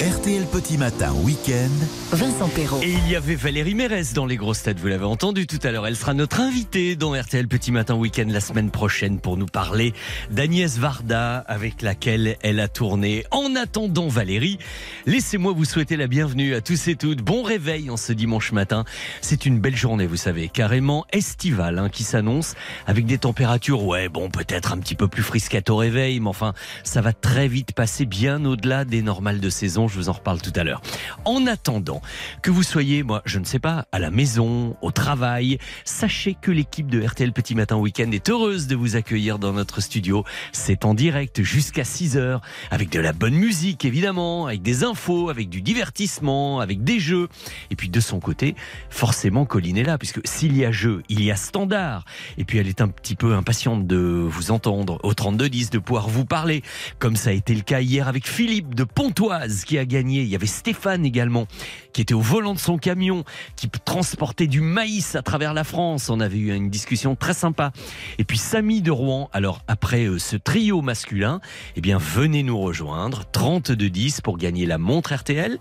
RTL Petit Matin Week-end. Vincent Perrault. Et il y avait Valérie Mérès dans les grosses têtes, vous l'avez entendu tout à l'heure. Elle sera notre invitée dans RTL Petit Matin Week-end la semaine prochaine pour nous parler d'Agnès Varda avec laquelle elle a tourné. En attendant Valérie, laissez-moi vous souhaiter la bienvenue à tous et toutes. Bon réveil en ce dimanche matin. C'est une belle journée, vous savez, carrément estivale hein, qui s'annonce avec des températures, ouais, bon, peut-être un petit peu plus frisquettes au réveil, mais enfin, ça va très vite passer bien au-delà des normales de saison. Je vous en reparle tout à l'heure. En attendant que vous soyez, moi, je ne sais pas, à la maison, au travail, sachez que l'équipe de RTL Petit Matin Week-end est heureuse de vous accueillir dans notre studio. C'est en direct jusqu'à 6 heures, avec de la bonne musique, évidemment, avec des infos, avec du divertissement, avec des jeux. Et puis de son côté, forcément, Colline est là, puisque s'il y a jeu, il y a standard. Et puis elle est un petit peu impatiente de vous entendre au 3210, de pouvoir vous parler, comme ça a été le cas hier avec Philippe de Pontoise, qui a gagné. Il y avait Stéphane également, qui était au volant de son camion, qui transportait du maïs à travers la France. On avait eu une discussion très sympa. Et puis Samy de Rouen. Alors après euh, ce trio masculin, eh bien venez nous rejoindre 32 10 pour gagner la montre RTL.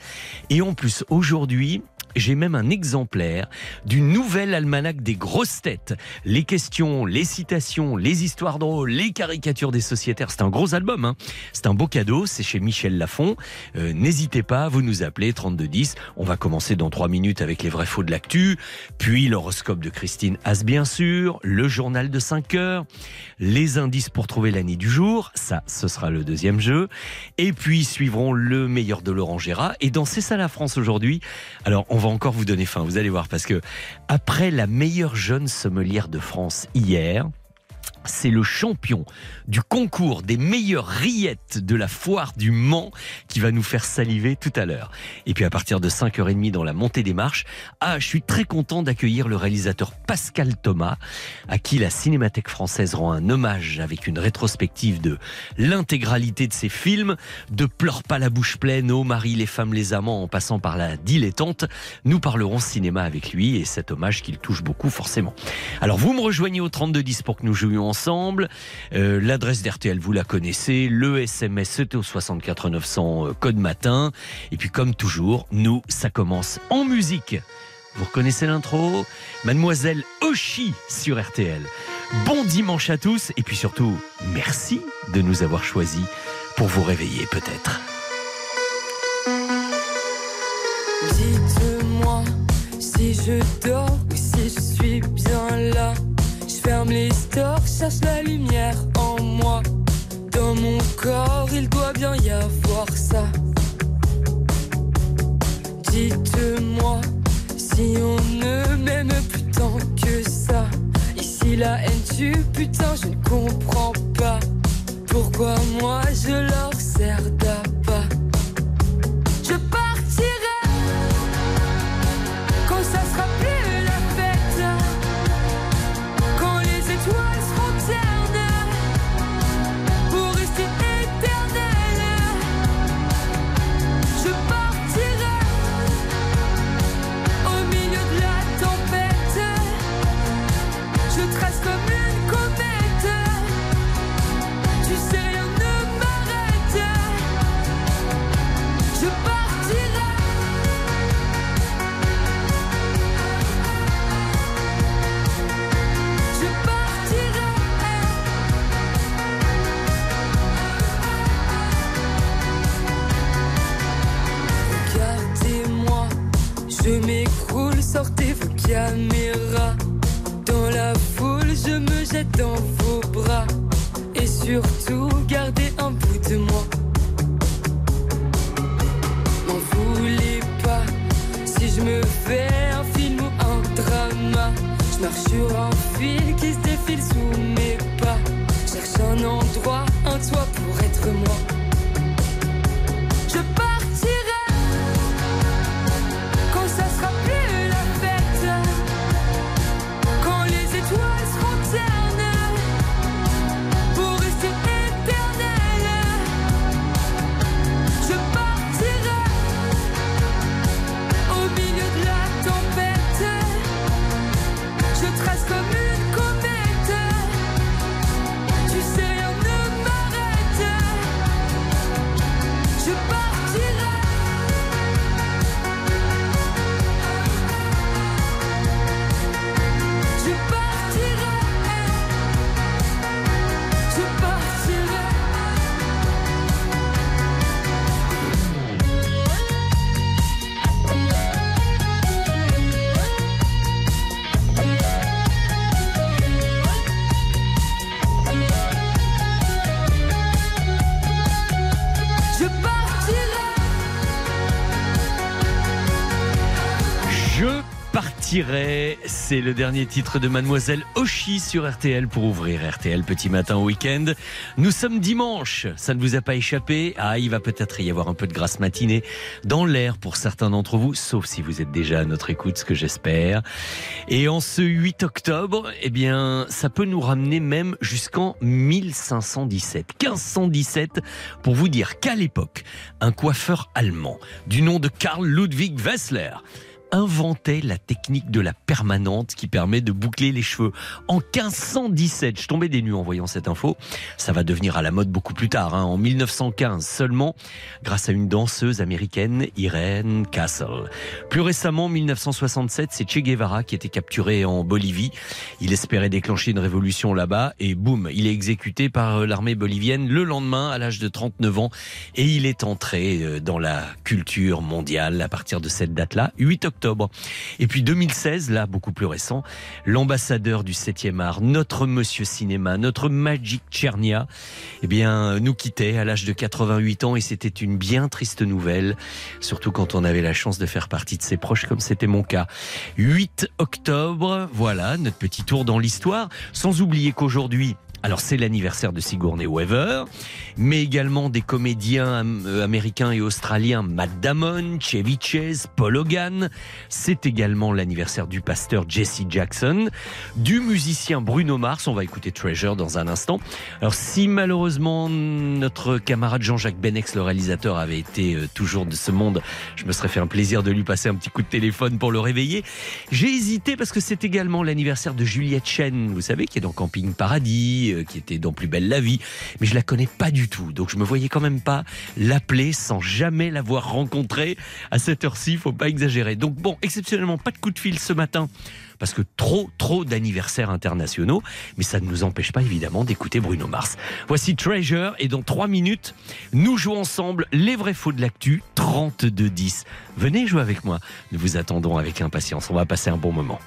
Et en plus aujourd'hui, j'ai même un exemplaire du nouvel almanach des grosses têtes. Les questions, les citations, les histoires drôles, les caricatures des sociétaires. C'est un gros album. Hein. C'est un beau cadeau. C'est chez Michel Lafon. Euh, N'hésitez pas, vous nous appelez 3210. On va commencer dans trois minutes avec les vrais faux de l'actu. Puis l'horoscope de Christine As, bien sûr. Le journal de 5 heures. Les indices pour trouver l'année du jour. Ça, ce sera le deuxième jeu. Et puis suivront le meilleur de Laurent Gérard. Et dans C'est ça la France aujourd'hui. Alors, on encore vous donner faim, vous allez voir, parce que après la meilleure jeune sommelière de France hier, c'est le champion du concours des meilleures rillettes de la foire du Mans qui va nous faire saliver tout à l'heure. Et puis à partir de 5h30 dans la montée des marches, ah, je suis très content d'accueillir le réalisateur Pascal Thomas, à qui la Cinémathèque française rend un hommage avec une rétrospective de l'intégralité de ses films, de Pleure pas la bouche pleine, Oh Marie, les femmes, les amants, en passant par la dilettante. Nous parlerons cinéma avec lui et cet hommage qu'il touche beaucoup forcément. Alors vous me rejoignez au 3210 pour que nous jouions Euh, L'adresse d'RTL, vous la connaissez. Le SMS, c'était au 64 900 euh, code matin. Et puis comme toujours, nous, ça commence en musique. Vous reconnaissez l'intro? Mademoiselle Oshi sur RTL. Bon dimanche à tous et puis surtout, merci de nous avoir choisis pour vous réveiller peut-être. La lumière en moi. Dans mon corps, il doit bien y avoir ça. Dites-moi si on ne m'aime plus tant que ça. Ici la haine tue, putain, je ne comprends pas. Pourquoi moi je leur sers d'appât. Dans la foule, je me jette dans vos bras. Et surtout, C'est le dernier titre de Mademoiselle Oshi sur RTL pour ouvrir RTL Petit Matin au week-end. Nous sommes dimanche, ça ne vous a pas échappé Ah, il va peut-être y avoir un peu de grasse matinée dans l'air pour certains d'entre vous, sauf si vous êtes déjà à notre écoute, ce que j'espère. Et en ce 8 octobre, eh bien, ça peut nous ramener même jusqu'en 1517, 1517, pour vous dire qu'à l'époque, un coiffeur allemand du nom de Karl Ludwig Wessler inventait la technique de la permanente qui permet de boucler les cheveux. En 1517, je tombais des nues en voyant cette info. Ça va devenir à la mode beaucoup plus tard, hein, en 1915 seulement, grâce à une danseuse américaine, Irene Castle. Plus récemment, en 1967, c'est Che Guevara qui était capturé en Bolivie. Il espérait déclencher une révolution là-bas et boum, il est exécuté par euh, l'armée bolivienne le lendemain à l'âge de 39 ans et il est entré euh, dans la culture mondiale à partir de cette date-là, 8 octobre et puis 2016, là, beaucoup plus récent, l'ambassadeur du 7e art, notre monsieur cinéma, notre Magic Tchernia, eh nous quittait à l'âge de 88 ans et c'était une bien triste nouvelle, surtout quand on avait la chance de faire partie de ses proches comme c'était mon cas. 8 octobre, voilà, notre petit tour dans l'histoire, sans oublier qu'aujourd'hui, alors c'est l'anniversaire de Sigourney Weaver, mais également des comédiens euh, américains et australiens Matt Damon, Chevy Chase, Paul Hogan. C'est également l'anniversaire du pasteur Jesse Jackson, du musicien Bruno Mars. On va écouter Treasure dans un instant. Alors si malheureusement notre camarade Jean-Jacques Benex, le réalisateur, avait été euh, toujours de ce monde, je me serais fait un plaisir de lui passer un petit coup de téléphone pour le réveiller. J'ai hésité parce que c'est également l'anniversaire de Juliette Chen, vous savez, qui est dans Camping Paradis euh, qui était dans Plus belle la vie, mais je la connais pas du tout. Donc je me voyais quand même pas l'appeler sans jamais l'avoir rencontrée. À cette heure-ci, faut pas exagérer. Donc bon, exceptionnellement, pas de coup de fil ce matin parce que trop, trop d'anniversaires internationaux, mais ça ne nous empêche pas évidemment d'écouter Bruno Mars. Voici Treasure, et dans trois minutes, nous jouons ensemble les vrais faux de l'actu 32-10. Venez jouer avec moi, nous vous attendons avec impatience, on va passer un bon moment.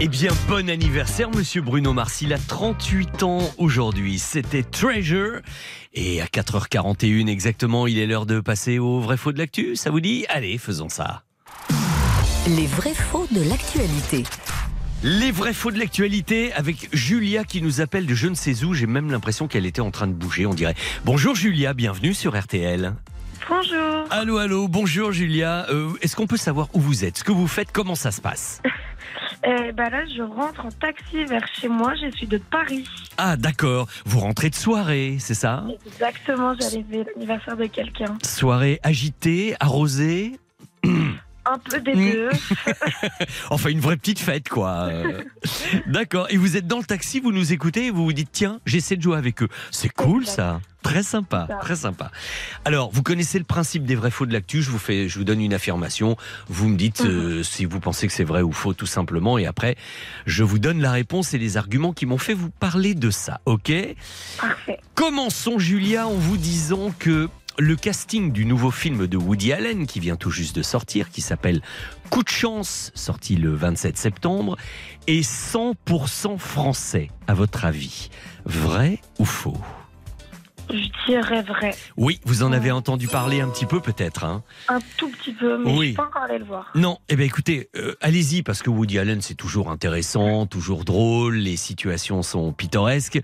Eh bien, bon anniversaire, monsieur Bruno Mars. Il a 38 ans aujourd'hui. C'était Treasure. Et à 4h41 exactement, il est l'heure de passer au vrai faux de l'actu. Ça vous dit? Allez, faisons ça. Les vrais faux de l'actualité. Les vrais faux de l'actualité avec Julia qui nous appelle de je ne sais où. J'ai même l'impression qu'elle était en train de bouger, on dirait. Bonjour Julia, bienvenue sur RTL. Bonjour. Allô, allô, bonjour Julia. Euh, Est-ce qu'on peut savoir où vous êtes Ce que vous faites, comment ça se passe? Eh ben là, je rentre en taxi vers chez moi. Je suis de Paris. Ah, d'accord. Vous rentrez de soirée, c'est ça? Exactement, j'allais vers l'anniversaire de quelqu'un. Soirée agitée, arrosée? Un peu des Mm. deux. Enfin, une vraie petite fête, quoi. D'accord. Et vous êtes dans le taxi, vous nous écoutez et vous vous dites, tiens, j'essaie de jouer avec eux. C'est cool, ça. Très sympa, très sympa. Alors, vous connaissez le principe des vrais faux de l'actu. Je vous fais, je vous donne une affirmation. Vous me dites euh, si vous pensez que c'est vrai ou faux, tout simplement. Et après, je vous donne la réponse et les arguments qui m'ont fait vous parler de ça. Ok? Parfait. Commençons, Julia, en vous disant que le casting du nouveau film de Woody Allen, qui vient tout juste de sortir, qui s'appelle Coup de chance, sorti le 27 septembre, est 100% français, à votre avis. Vrai ou faux? Je dirais vrai. Oui, vous en avez entendu parler un petit peu peut-être. Hein Un tout petit peu, mais Oui. je suis pas encore allée le voir. Non, eh bien écoutez, euh, allez-y parce que Woody Allen c'est toujours intéressant, toujours drôle, les situations sont pittoresques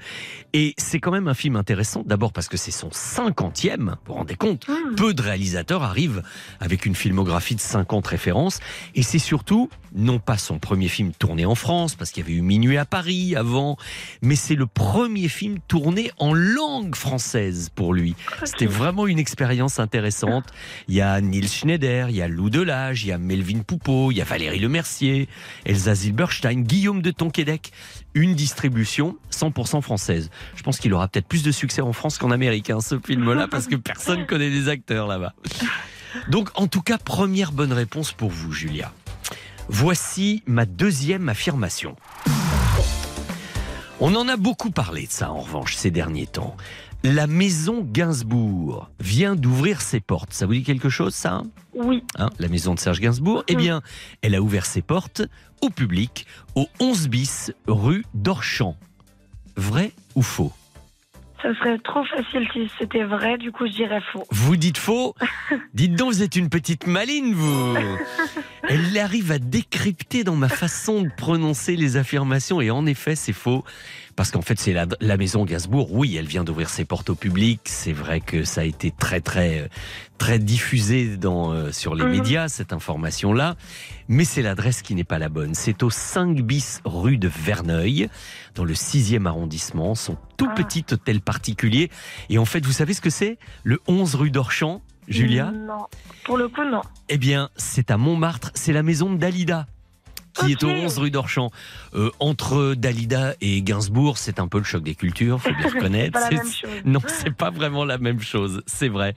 et c'est quand même un film intéressant. D'abord parce que c'est son cinquantième, vous vous rendez compte Hmm. Peu de réalisateurs arrivent avec une filmographie de 50 références et c'est surtout non pas son premier film tourné en France parce qu'il y avait eu Minuit à Paris avant, mais c'est le premier film tourné en langue française pour lui. C'était vraiment une expérience intéressante. Il y a Nils Schneider, il y a Lou Delage, il y a Melvin Poupeau, il y a Valérie Lemercier, Elsa Zilberstein, Guillaume de Tonquédec. Une distribution 100% française. Je pense qu'il aura peut-être plus de succès en France qu'en Amérique, hein, ce film-là, parce que personne connaît les acteurs là-bas. Donc, en tout cas, première bonne réponse pour vous, Julia. Voici ma deuxième affirmation. On en a beaucoup parlé de ça, en revanche, ces derniers temps. La maison Gainsbourg vient d'ouvrir ses portes. Ça vous dit quelque chose, ça? Oui. Hein, La maison de Serge Gainsbourg? Eh bien, elle a ouvert ses portes au public au 11 bis rue d'Orchamps. Vrai ou faux? Ça serait trop facile si c'était vrai, du coup je dirais faux. Vous dites faux? Dites donc, vous êtes une petite maline, vous Elle arrive à décrypter dans ma façon de prononcer les affirmations, et en effet, c'est faux. Parce qu'en fait, c'est la, la maison Gainsbourg. Oui, elle vient d'ouvrir ses portes au public. C'est vrai que ça a été très, très, très diffusé dans, euh, sur les Mhm. médias, cette information-là. Mais c'est l'adresse qui n'est pas la bonne. C'est au 5 bis rue de Verneuil, dans le 6e arrondissement, son tout Ah. petit hôtel particulier. Et en fait, vous savez ce que c'est? Le 11 rue d'Orchamps, Julia Non. Pour le coup, non. Eh bien, c'est à Montmartre, c'est la maison de Dalida qui est au Ok. 11 rue d'Orchamps. Euh, entre Dalida et Gainsbourg, c'est un peu le choc des cultures, faut bien reconnaître. pas la C'est- même chose. Non, c'est pas vraiment la même chose, c'est vrai.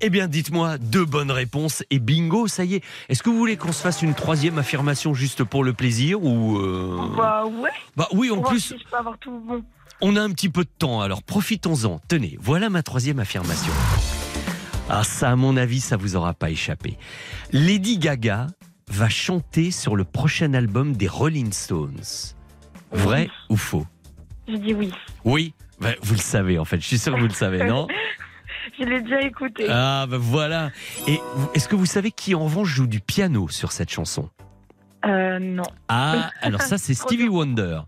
Eh bien, dites-moi deux bonnes réponses et bingo, ça y est. Est-ce que vous voulez qu'on se fasse une troisième affirmation juste pour le plaisir ou euh, Bah ouais. Bah oui, en plus, si je peux avoir tout bon. on a un petit peu de temps, alors profitons-en. Tenez, voilà ma troisième affirmation. Ah ça, à mon avis, ça vous aura pas échappé. Lady Gaga va chanter sur le prochain album des Rolling Stones. Vrai Oui. ou faux? Je dis oui. Oui, Ben, vous le savez en fait, je suis sûr que vous le savez, non? Je l'ai déjà écouté. Ah ben voilà. Et est-ce que vous savez qui en revanche joue du piano sur cette chanson? Euh, non. Ah, alors ça c'est Stevie Wonder.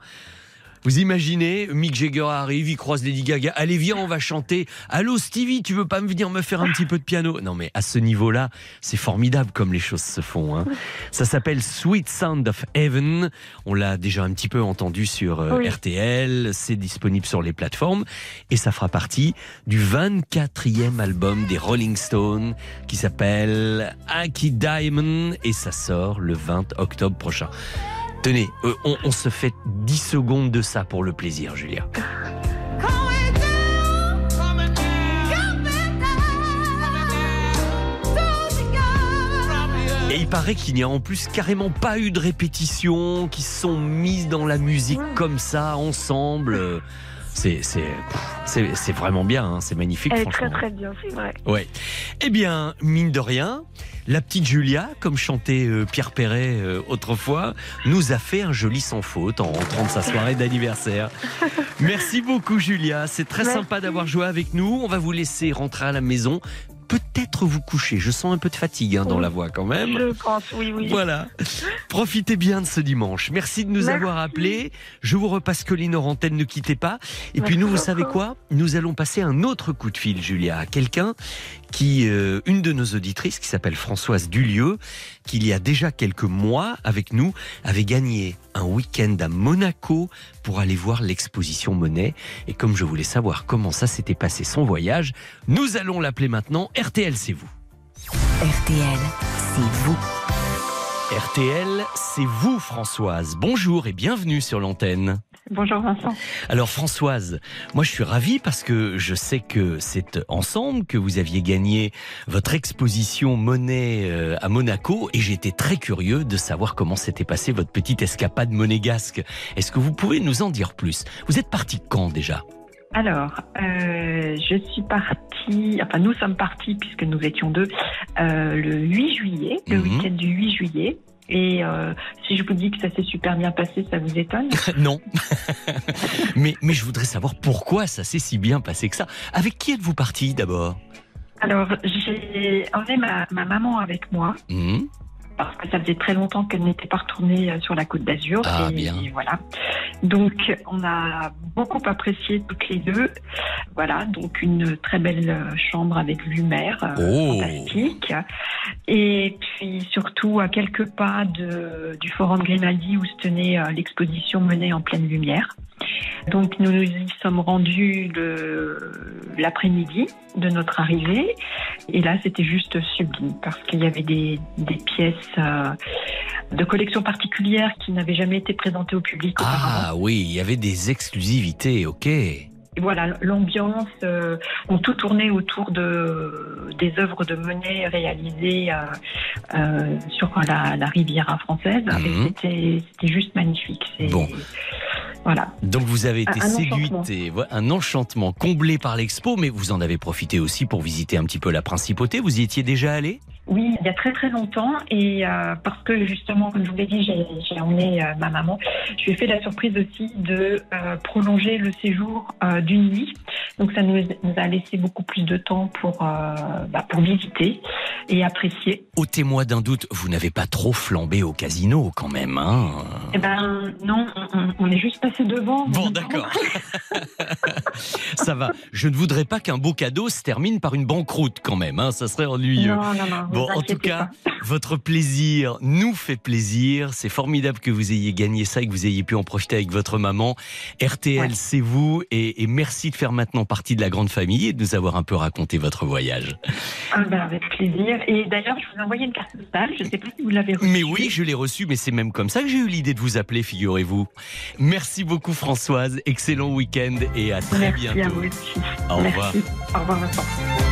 Vous imaginez, Mick Jagger arrive, il croise Lady Gaga. Allez, viens, on va chanter. Allô, Stevie, tu veux pas me venir me faire un petit peu de piano? Non, mais à ce niveau-là, c'est formidable comme les choses se font. hein. Ça s'appelle Sweet Sound of Heaven. On l'a déjà un petit peu entendu sur euh, Oui. RTL. C'est disponible sur les plateformes. Et ça fera partie du 24e album des Rolling Stones qui s'appelle Aki Diamond. Et ça sort le 20 octobre prochain. Tenez, euh, on, se fait 10 secondes de ça pour le plaisir, Julia. Et il paraît qu'il n'y a en plus carrément pas eu de répétition, qui sont mises dans la musique comme ça, ensemble. C'est c'est c'est c'est vraiment bien, hein, c'est magnifique. Elle est franchement. très très bien, c'est vrai. Ouais. Eh bien, mine de rien, la petite Julia, comme chantait euh, Pierre Perret euh, autrefois, nous a fait un joli sans faute en rentrant de sa soirée d'anniversaire. Merci beaucoup Julia, c'est très Merci. sympa d'avoir joué avec nous. On va vous laisser rentrer à la maison. Peut-être vous coucher. Je sens un peu de fatigue hein, dans Oui. la voix quand même. Je pense, oui, oui. Voilà. Profitez bien de ce dimanche. Merci de nous Merci. avoir appelés. Je vous repasse Colline hors antenne, ne quittez pas. Et puis nous, vous beaucoup. savez quoi? Nous allons passer un autre coup de fil, Julia, à quelqu'un qui, euh, une de nos auditrices, qui s'appelle Françoise Dulieu, qui il y a déjà quelques mois avec nous avait gagné un week-end à Monaco pour aller voir l'exposition Monet. Et comme je voulais savoir comment ça s'était passé son voyage, nous allons l'appeler maintenant. RTL, c'est vous. RTL, c'est vous. RTL, c'est vous Françoise. Bonjour et bienvenue sur l'antenne. Bonjour Vincent. Alors Françoise, moi je suis ravi parce que je sais que c'est ensemble que vous aviez gagné votre exposition Monet euh, à Monaco et j'étais très curieux de savoir comment s'était passée votre petite escapade monégasque. Est-ce que vous pouvez nous en dire plus? Vous êtes parti quand déjà? Alors, euh, je suis partie, enfin nous sommes partis puisque nous étions deux, euh, le 8 juillet, le Mhm. week-end du 8 juillet. Et euh, si je vous dis que ça s'est super bien passé, ça vous étonne? Non. mais, mais je voudrais savoir pourquoi ça s'est si bien passé que ça. Avec qui êtes-vous parti d'abord? Alors, j'ai emmené ma, ma maman avec moi Mhm. Parce que ça faisait très longtemps qu'elle n'était pas retournée euh, sur la côte d'Azur. Ah, et, bien. voilà. Donc, on a beaucoup apprécié toutes les deux. Voilà, donc une très belle euh, chambre avec vue mer, euh, Oh. fantastique. Et puis surtout à quelques pas de, du Forum Grimaldi où se tenait l'exposition menée en pleine lumière. Donc nous nous y sommes rendus l'après-midi de notre arrivée. Et là, c'était juste sublime parce qu'il y avait des, des pièces euh, de collection particulière qui n'avaient jamais été présentées au public. Ah oui, il y avait des exclusivités, ok. Et voilà, l'ambiance, euh, ont tout tourné autour de, des œuvres de Monet réalisées euh, sur la, la Riviera française. Mhm. C'était juste magnifique. Bon. Voilà. Donc vous avez été Un- séduite enchantement. et voilà, un enchantement comblé par l'expo, mais vous en avez profité aussi pour visiter un petit peu la principauté. Vous y étiez déjà allé Oui, il y a très très longtemps et euh, parce que justement, comme je vous l'ai dit, j'ai j'ai emmené euh, ma maman. Je lui ai fait la surprise aussi de euh, prolonger le séjour euh, d'une nuit. Donc ça nous, nous a laissé beaucoup plus de temps pour euh, bah, pour visiter et apprécier. Ôtez-moi d'un doute, vous n'avez pas trop flambé au casino quand même, hein? Eh ben non, on, on- on est juste passé devant. Bon, d'accord. Ça va. Je ne voudrais pas qu'un beau cadeau se termine par une banqueroute quand même, hein ça serait ennuyeux. Non, non, non. Bon, en tout cas, pas. votre plaisir nous fait plaisir. C'est formidable que vous ayez gagné ça et que vous ayez pu en profiter avec votre maman. RTL, Ouais. c'est vous. Et, et merci de faire maintenant partie de la grande famille et de nous avoir un peu raconté votre voyage. Ah ben, avec plaisir. Et d'ailleurs, je vous ai envoyé une carte postale. Je ne sais pas si vous l'avez reçue. Mais oui, je l'ai reçu, mais c'est même comme ça que j'ai eu l'idée de vous appeler, figurez-vous. Merci beaucoup Françoise, excellent week-end et à très Merci à bientôt. vous aussi. Au revoir. Merci. Au revoir, Vincent.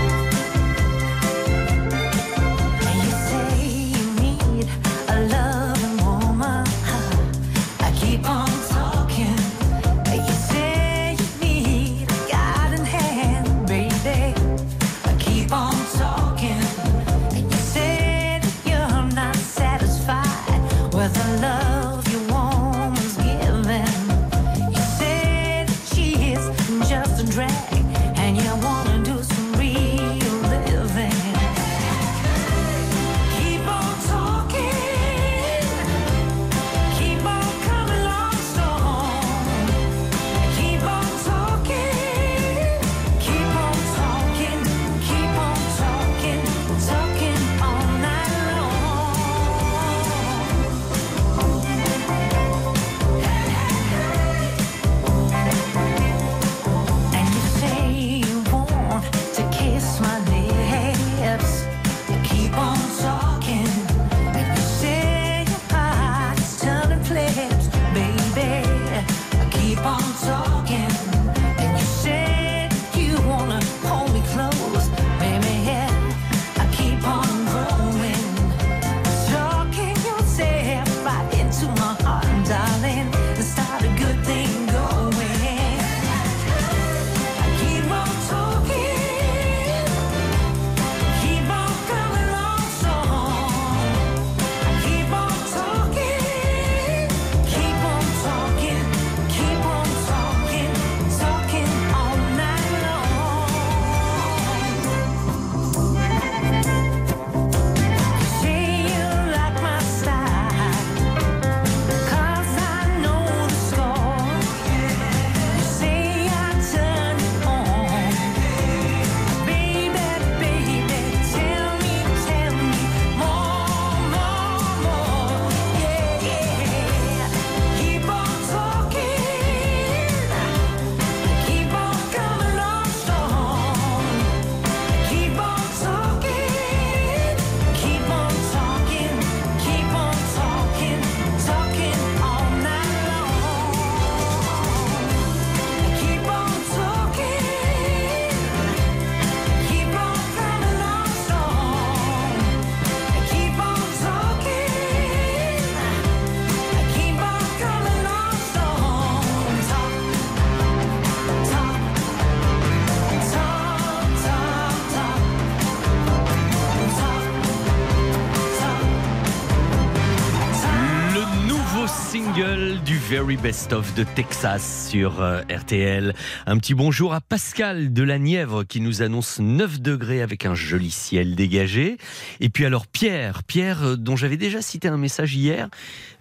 Very Best of de Texas sur euh, RTL. Un petit bonjour à Pascal de la Nièvre qui nous annonce 9 degrés avec un joli ciel dégagé. Et puis alors Pierre, Pierre euh, dont j'avais déjà cité un message hier,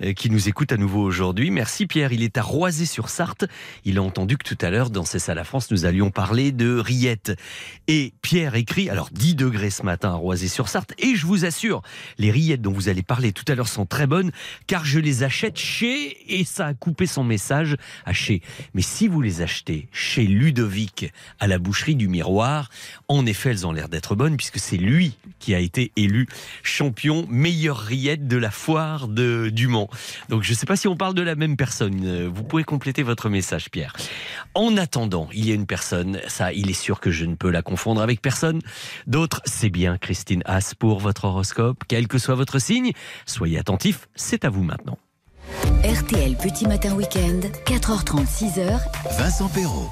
euh, qui nous écoute à nouveau aujourd'hui. Merci Pierre, il est à Roisé-sur-Sarthe. Il a entendu que tout à l'heure dans C'est ça la France, nous allions parler de rillettes. Et Pierre écrit, alors 10 degrés ce matin à Roisé-sur-Sarthe, et je vous assure, les rillettes dont vous allez parler tout à l'heure sont très bonnes, car je les achète chez, et ça a coupé son message à chez. Mais si vous les achetez chez Ludovic, à la boucherie du miroir, en effet, elles ont l'air d'être bonnes, puisque c'est lui qui a été élu champion meilleure rillette de la foire de du Mans. Donc je ne sais pas si on parle de la même personne. Vous pouvez compléter votre message, Pierre. En attendant, il y a une personne, ça, il est sûr que je ne peux la confondre avec personne. D'autres, c'est bien Christine Haas pour votre horoscope. Quel que soit votre signe, soyez attentifs, c'est à vous maintenant. RTL Petit Matin Week-end, 4h30, 6h, Vincent Perrault.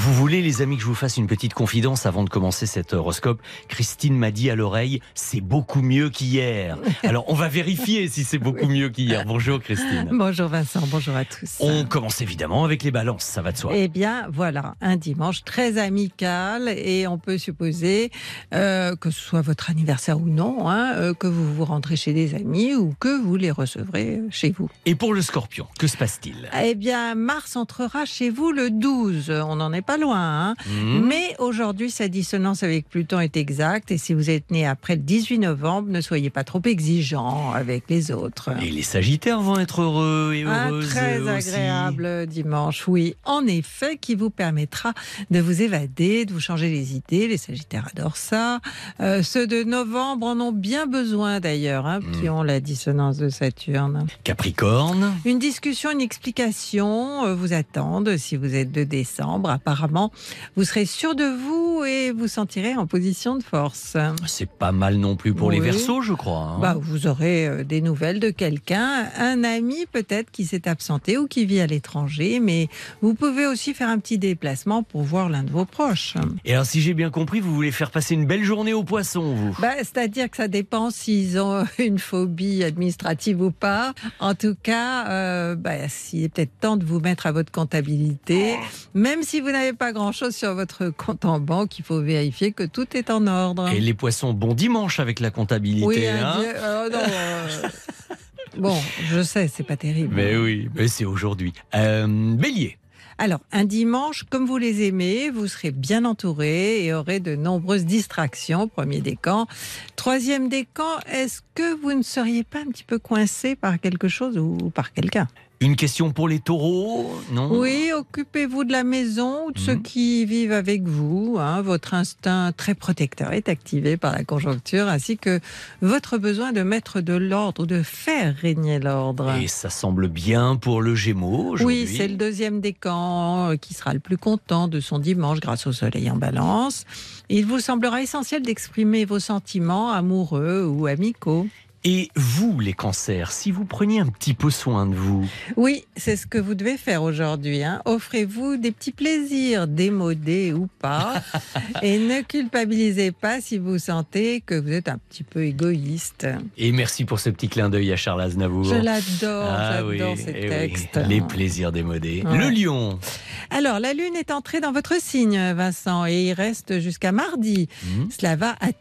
Vous voulez, les amis, que je vous fasse une petite confidence avant de commencer cet horoscope? Christine m'a dit à l'oreille, c'est beaucoup mieux qu'hier. Alors, on va vérifier si c'est beaucoup mieux qu'hier. Bonjour, Christine. Bonjour Vincent, bonjour à tous. On commence évidemment avec les balances, ça va de soi. Eh bien, voilà, un dimanche très amical et on peut supposer euh, que ce soit votre anniversaire ou non, hein, euh, que vous vous rentrez chez des amis ou que vous les recevrez chez vous. Et pour le scorpion, que se passe-t-il? Eh bien, Mars entrera chez vous le 12. On n'en est pas loin. hein. Mhm. Mais aujourd'hui, sa dissonance avec Pluton est exacte. Et si vous êtes né après le 18 novembre, ne soyez pas trop exigeant avec les autres. Et les sagittaires vont être heureux et Un heureuses très aussi. agréable dimanche, oui. En effet, qui vous permettra de vous évader, de vous changer les idées. Les Sagittaires adorent ça. Euh, ceux de novembre en ont bien besoin d'ailleurs, hein, qui ont la dissonance de Saturne. Capricorne, Une discussion, une explication euh, vous attendent si vous êtes de décembre. Apparemment, vous serez sûr de vous et vous sentirez en position de force. c'est pas mal non plus pour les versos, je crois. hein. Bah, vous aurez euh, des nouvelles de quelqu'un, un ami peut-être qui s'est absenté ou qui vit à l'étranger, mais vous pouvez aussi faire un petit déplacement pour voir l'un de vos proches. Et alors, si j'ai bien compris, vous voulez faire passer une belle journée aux poissons, vous? Bah, C'est-à-dire que ça dépend s'ils ont une phobie administrative ou pas. En tout cas, euh, bah, s'il est peut-être temps de vous mettre à votre comptabilité, même si vous n'avez pas grand-chose sur votre compte en banque, il faut vérifier que tout est en ordre. Et les poissons, bon dimanche avec la comptabilité. oui, hein euh, non, euh, Bon, je sais, c'est pas terrible. mais oui, mais c'est aujourd'hui. Euh, bélier. Alors, un dimanche, comme vous les aimez, vous serez bien entouré et aurez de nombreuses distractions. Premier décan. Troisième décan, est-ce que vous ne seriez pas un petit peu coincé par quelque chose ou par quelqu'un? Une question pour les taureaux, non? Oui, occupez-vous de la maison ou de ceux Mhm. qui vivent avec vous. hein. Votre instinct très protecteur est activé par la conjoncture, ainsi que votre besoin de mettre de l'ordre ou de faire régner l'ordre. Et ça semble bien pour le Gémeaux. Oui, c'est le deuxième décan euh, qui sera le plus content de son dimanche grâce au soleil en balance. Il vous semblera essentiel d'exprimer vos sentiments amoureux ou amicaux. Et vous, les cancers, si vous preniez un petit peu soin de vous, Oui, c'est ce que vous devez faire aujourd'hui. hein. Offrez-vous des petits plaisirs, démodés ou pas. et ne culpabilisez pas si vous sentez que vous êtes un petit peu égoïste. et merci pour ce petit clin d'œil à Charles Aznavour. Je l'adore, Ah j'adore oui, ces eh oui, textes. Les plaisirs démodés. Ouais. Le lion. Alors, la Lune est entrée dans votre signe, Vincent, et il reste jusqu'à mardi. Hmm. Cela va attirer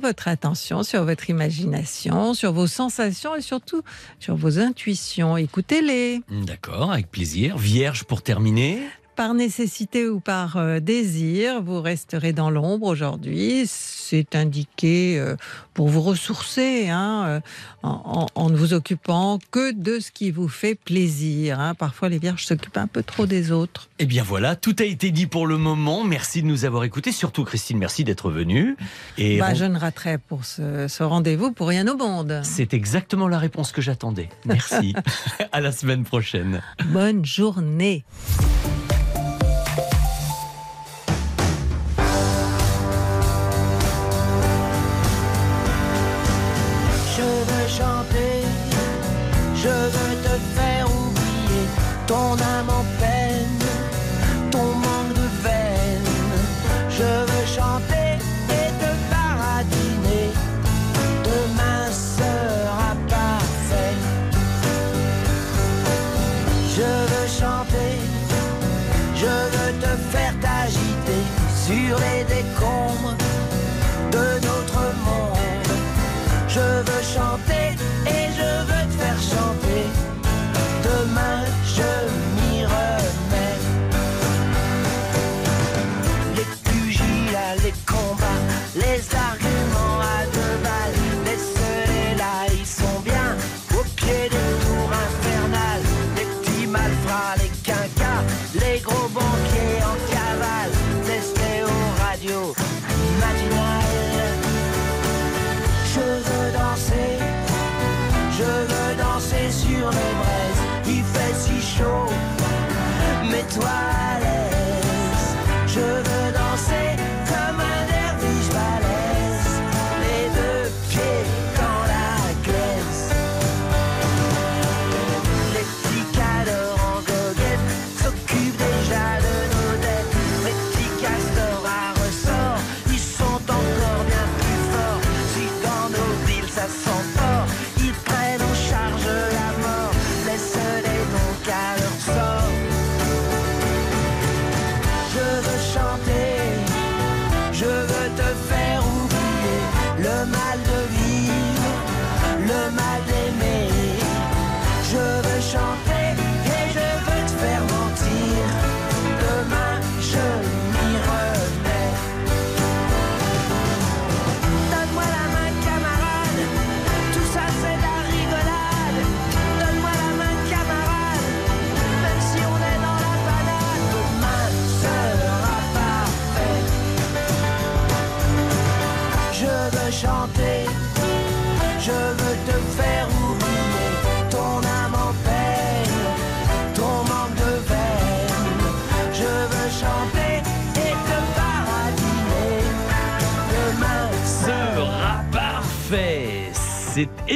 votre attention sur votre imagination, sur vos sensations et surtout sur vos intuitions. Écoutez-les. D'accord, avec plaisir. Vierge pour terminer. Par nécessité ou par euh, désir, vous resterez dans l'ombre aujourd'hui. C'est indiqué euh, pour vous ressourcer, hein, euh, en, en- en ne vous occupant que de ce qui vous fait plaisir. hein. Parfois, les vierges s'occupent un peu trop des autres. Eh bien voilà, tout a été dit pour le moment. Merci de nous avoir écoutés. Surtout, Christine, merci d'être venue. Et Bah, on- je ne raterai pour ce, ce rendez-vous pour rien au monde. c'est exactement la réponse que j'attendais. Merci. à la semaine prochaine. Bonne journée.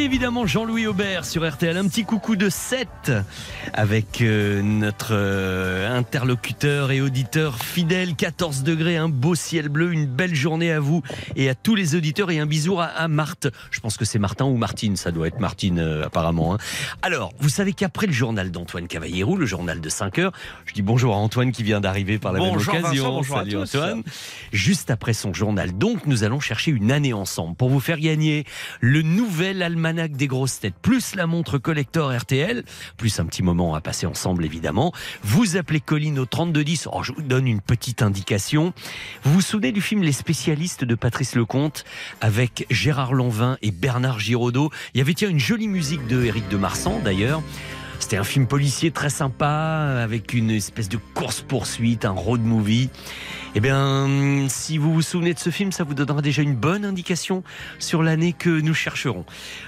Évidemment Jean-Louis Aubert sur RTL. Un petit coucou de 7 avec euh, notre euh, interlocuteur et auditeur fidèle. 14 degrés, un beau ciel bleu, une belle journée à vous et à tous les auditeurs. Et un bisou à, à Marthe. Je pense que c'est Martin ou Martine. Ça doit être Martine euh, apparemment. hein. Alors, vous savez qu'après le journal d'Antoine Cavallero, le journal de 5 heures, je dis bonjour à Antoine qui vient d'arriver par la Bonjour même occasion. Vincent, bonjour à Salut tous. Antoine. Juste après son journal, donc, nous allons chercher une année ensemble pour vous faire gagner le nouvel almanach des grosses têtes, plus la montre collector RTL, plus un petit moment à passer ensemble évidemment. Vous appelez Colline au 3210. Oh, je vous donne une petite indication. Vous vous souvenez du film Les spécialistes de Patrice Lecomte avec Gérard Lanvin et Bernard Giraudot? Il y avait tiens une jolie musique de Éric de Marsan d'ailleurs. C'était un film policier très sympa, avec une espèce de course-poursuite, un road movie. Eh bien, si vous vous souvenez de ce film, ça vous donnera déjà une bonne indication sur l'année que nous chercherons.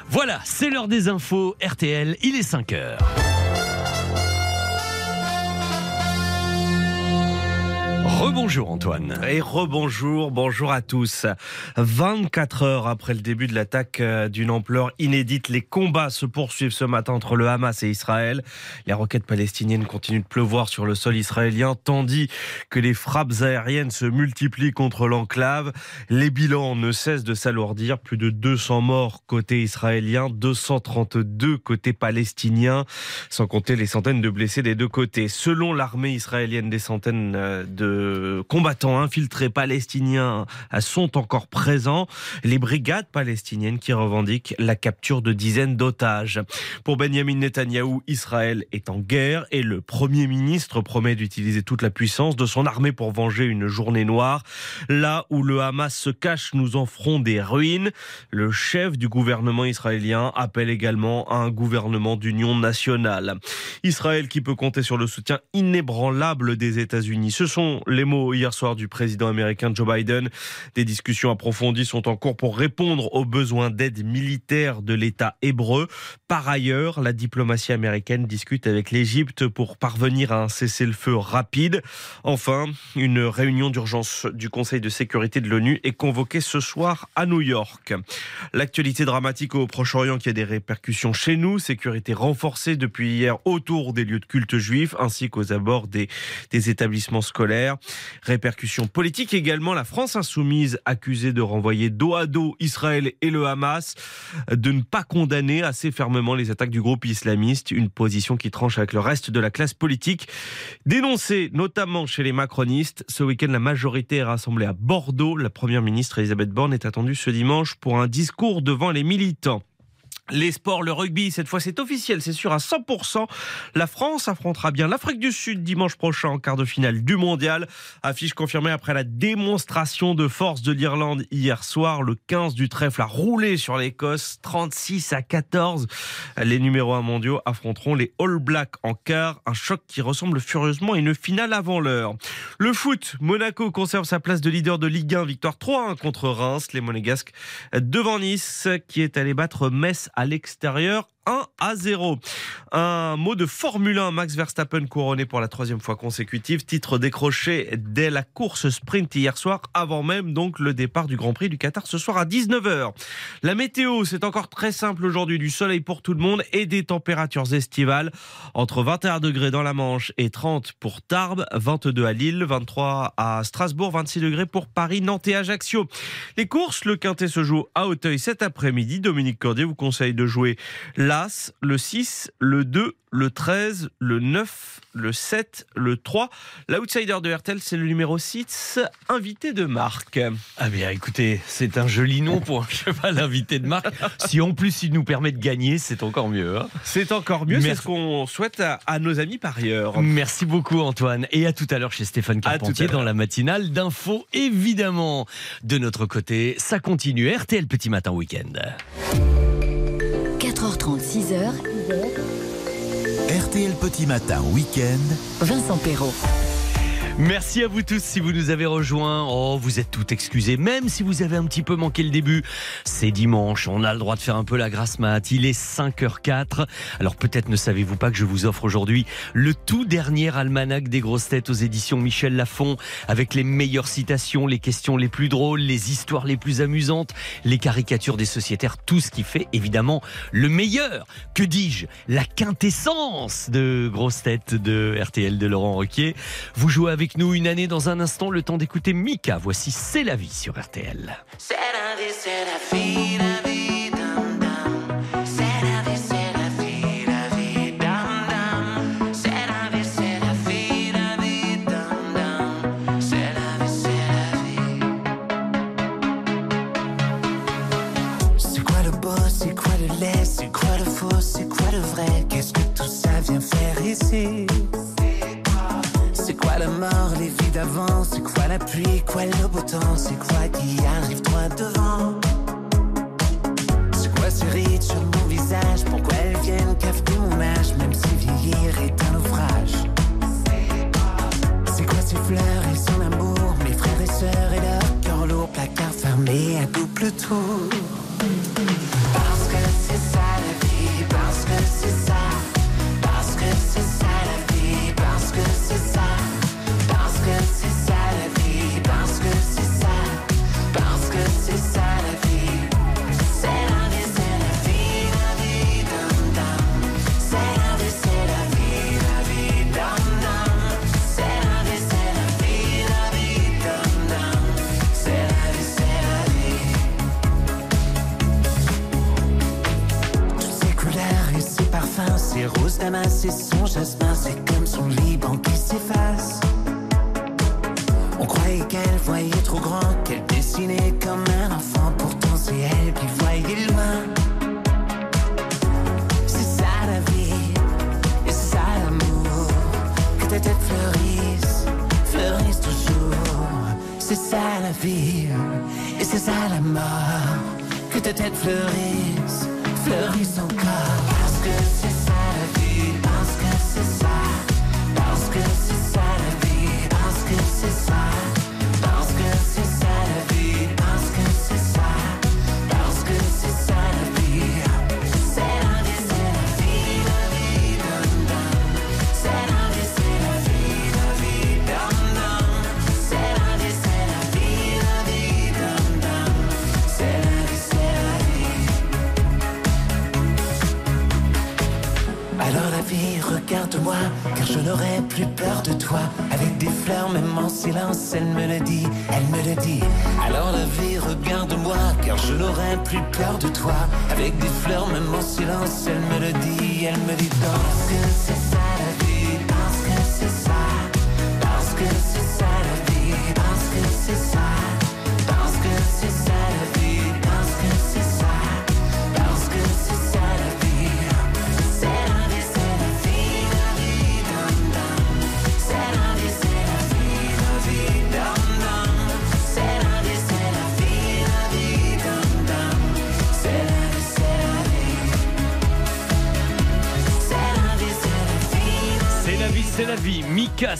Voilà, c'est l'heure des infos RTL, il est 5 heures. Rebonjour Antoine. Et rebonjour, bonjour à tous. 24 heures après le début de l'attaque euh, d'une ampleur inédite, les combats se poursuivent ce matin entre le Hamas et Israël. Les roquettes palestiniennes continuent de pleuvoir sur le sol israélien, tandis que les frappes aériennes se multiplient contre l'enclave. Les bilans ne cessent de s'alourdir. Plus de 200 morts côté israélien, 232 côté palestinien, sans compter les centaines de blessés des deux côtés. Selon l'armée israélienne, des centaines euh, combattants infiltrés palestiniens euh, sont encore présents. Les brigades palestiniennes qui revendiquent la capture de dizaines d'otages. Pour Benjamin Netanyahou, Israël est en guerre et le Premier ministre promet d'utiliser toute la puissance de son armée pour venger une journée noire. Là où le Hamas se cache, nous en ferons des ruines. Le chef du gouvernement israélien appelle également à un gouvernement d'union nationale. Israël qui peut compter sur le soutien inébranlable des États-Unis. Ce sont les mots hier soir du président américain Joe Biden. Des discussions approfondies sont en cours pour répondre aux besoins d'aide militaire de l'État hébreu. Par ailleurs, la diplomatie américaine discute avec l'Égypte pour parvenir à un cessez-le-feu rapide. Enfin, une réunion d'urgence du Conseil de sécurité de l'ONU est convoquée ce soir à New York. L'actualité dramatique au Proche-Orient qui a des répercussions chez nous, sécurité renforcée depuis hier autour des lieux de culte juifs ainsi qu'aux abords des, des établissements scolaires. Répercussions politiques également, la France insoumise accusée de renvoyer dos à dos Israël et le Hamas, de ne pas condamner assez fermement les attaques du groupe islamiste, une position qui tranche avec le reste de la classe politique. Dénoncée notamment chez les macronistes, ce week-end la majorité est rassemblée à Bordeaux. La première ministre Elisabeth Borne est attendue ce dimanche pour un discours devant les militants. Les sports, le rugby, cette fois c'est officiel, c'est sûr à 100%. La France affrontera bien l'Afrique du Sud dimanche prochain en quart de finale du mondial. Affiche confirmée après la démonstration de force de l'Irlande hier soir. Le 15 du trèfle a roulé sur l'Écosse, 36 à 14. Les numéros 1 mondiaux affronteront les All Blacks en quart. Un choc qui ressemble furieusement à une finale avant l'heure. Le foot, Monaco conserve sa place de leader de Ligue 1, victoire 3-1 contre Reims. Les Monégasques devant Nice qui est allé battre Metz à l'extérieur 1 à 0. Un mot de Formule 1, Max Verstappen couronné pour la troisième fois consécutive, titre décroché dès la course sprint hier soir, avant même donc le départ du Grand Prix du Qatar ce soir à 19h. La météo, c'est encore très simple aujourd'hui, du soleil pour tout le monde et des températures estivales entre 21 degrés dans la Manche et 30 pour Tarbes, 22 à Lille, 23 à Strasbourg, 26 degrés pour Paris, Nantes et Ajaccio. Les courses, le quintet se joue à Auteuil cet après-midi. Dominique Cordier vous conseille de jouer l'As, le 6, le 2, le 13, le 9, le 7, le 3. L'outsider de RTL, c'est le numéro 6, invité de marque. Ah bien écoutez, c'est un joli nom pour un cheval invité de marque. Si en plus il nous permet de gagner, c'est encore mieux. hein. C'est encore mieux, c'est ce qu'on souhaite à, à nos amis parieurs. Merci beaucoup Antoine et à tout à l'heure chez Stéphane Carpentier dans la matinale d'infos évidemment. De notre côté, ça continue RTL Petit Matin Week-end. 4h30, 6h, RTL Petit Matin Week-end. Vincent Perrault. Merci à vous tous si vous nous avez rejoints. Oh, vous êtes tout excusés, même si vous avez un petit peu manqué le début. C'est dimanche, on a le droit de faire un peu la grasse mat. Il est 5h04. Alors peut-être ne savez-vous pas que je vous offre aujourd'hui le tout dernier almanach des grosses têtes aux éditions Michel Lafon avec les meilleures citations, les questions les plus drôles, les histoires les plus amusantes, les caricatures des sociétaires, tout ce qui fait évidemment le meilleur. Que dis-je? La quintessence de grosses têtes de RTL de Laurent Roquier. Vous jouez avec nous une année dans un instant, le temps d'écouter Mika. Voici C'est la vie sur RTL. Que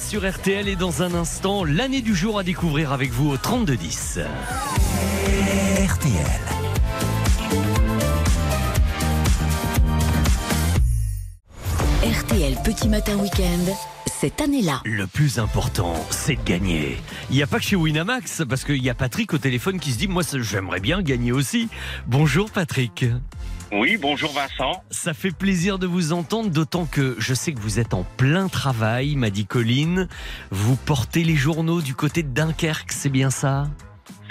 Sur RTL et dans un instant, l'année du jour à découvrir avec vous au 3210. RTL. RTL Petit Matin Week-end, cette année-là. Le plus important, c'est de gagner. Il n'y a pas que chez Winamax, parce qu'il y a Patrick au téléphone qui se dit Moi, ça, j'aimerais bien gagner aussi. Bonjour Patrick. Oui, bonjour Vincent. Ça fait plaisir de vous entendre, d'autant que je sais que vous êtes en plein travail, m'a dit Colline. Vous portez les journaux du côté de Dunkerque, c'est bien ça?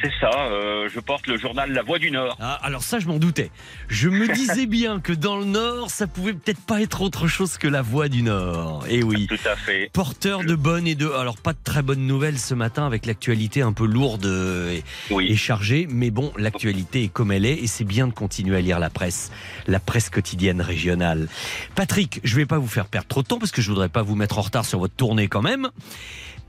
C'est ça, euh, je porte le journal La Voix du Nord. Ah, alors ça, je m'en doutais. Je me disais bien que dans le Nord, ça pouvait peut-être pas être autre chose que la voix du Nord. Et oui. Tout à fait. Porteur de bonnes et de. Alors, pas de très bonnes nouvelles ce matin avec l'actualité un peu lourde et, Oui. et chargée. Mais bon, l'actualité est comme elle est et c'est bien de continuer à lire la presse. La presse quotidienne régionale. Patrick, je vais pas vous faire perdre trop de temps parce que je voudrais pas vous mettre en retard sur votre tournée quand même.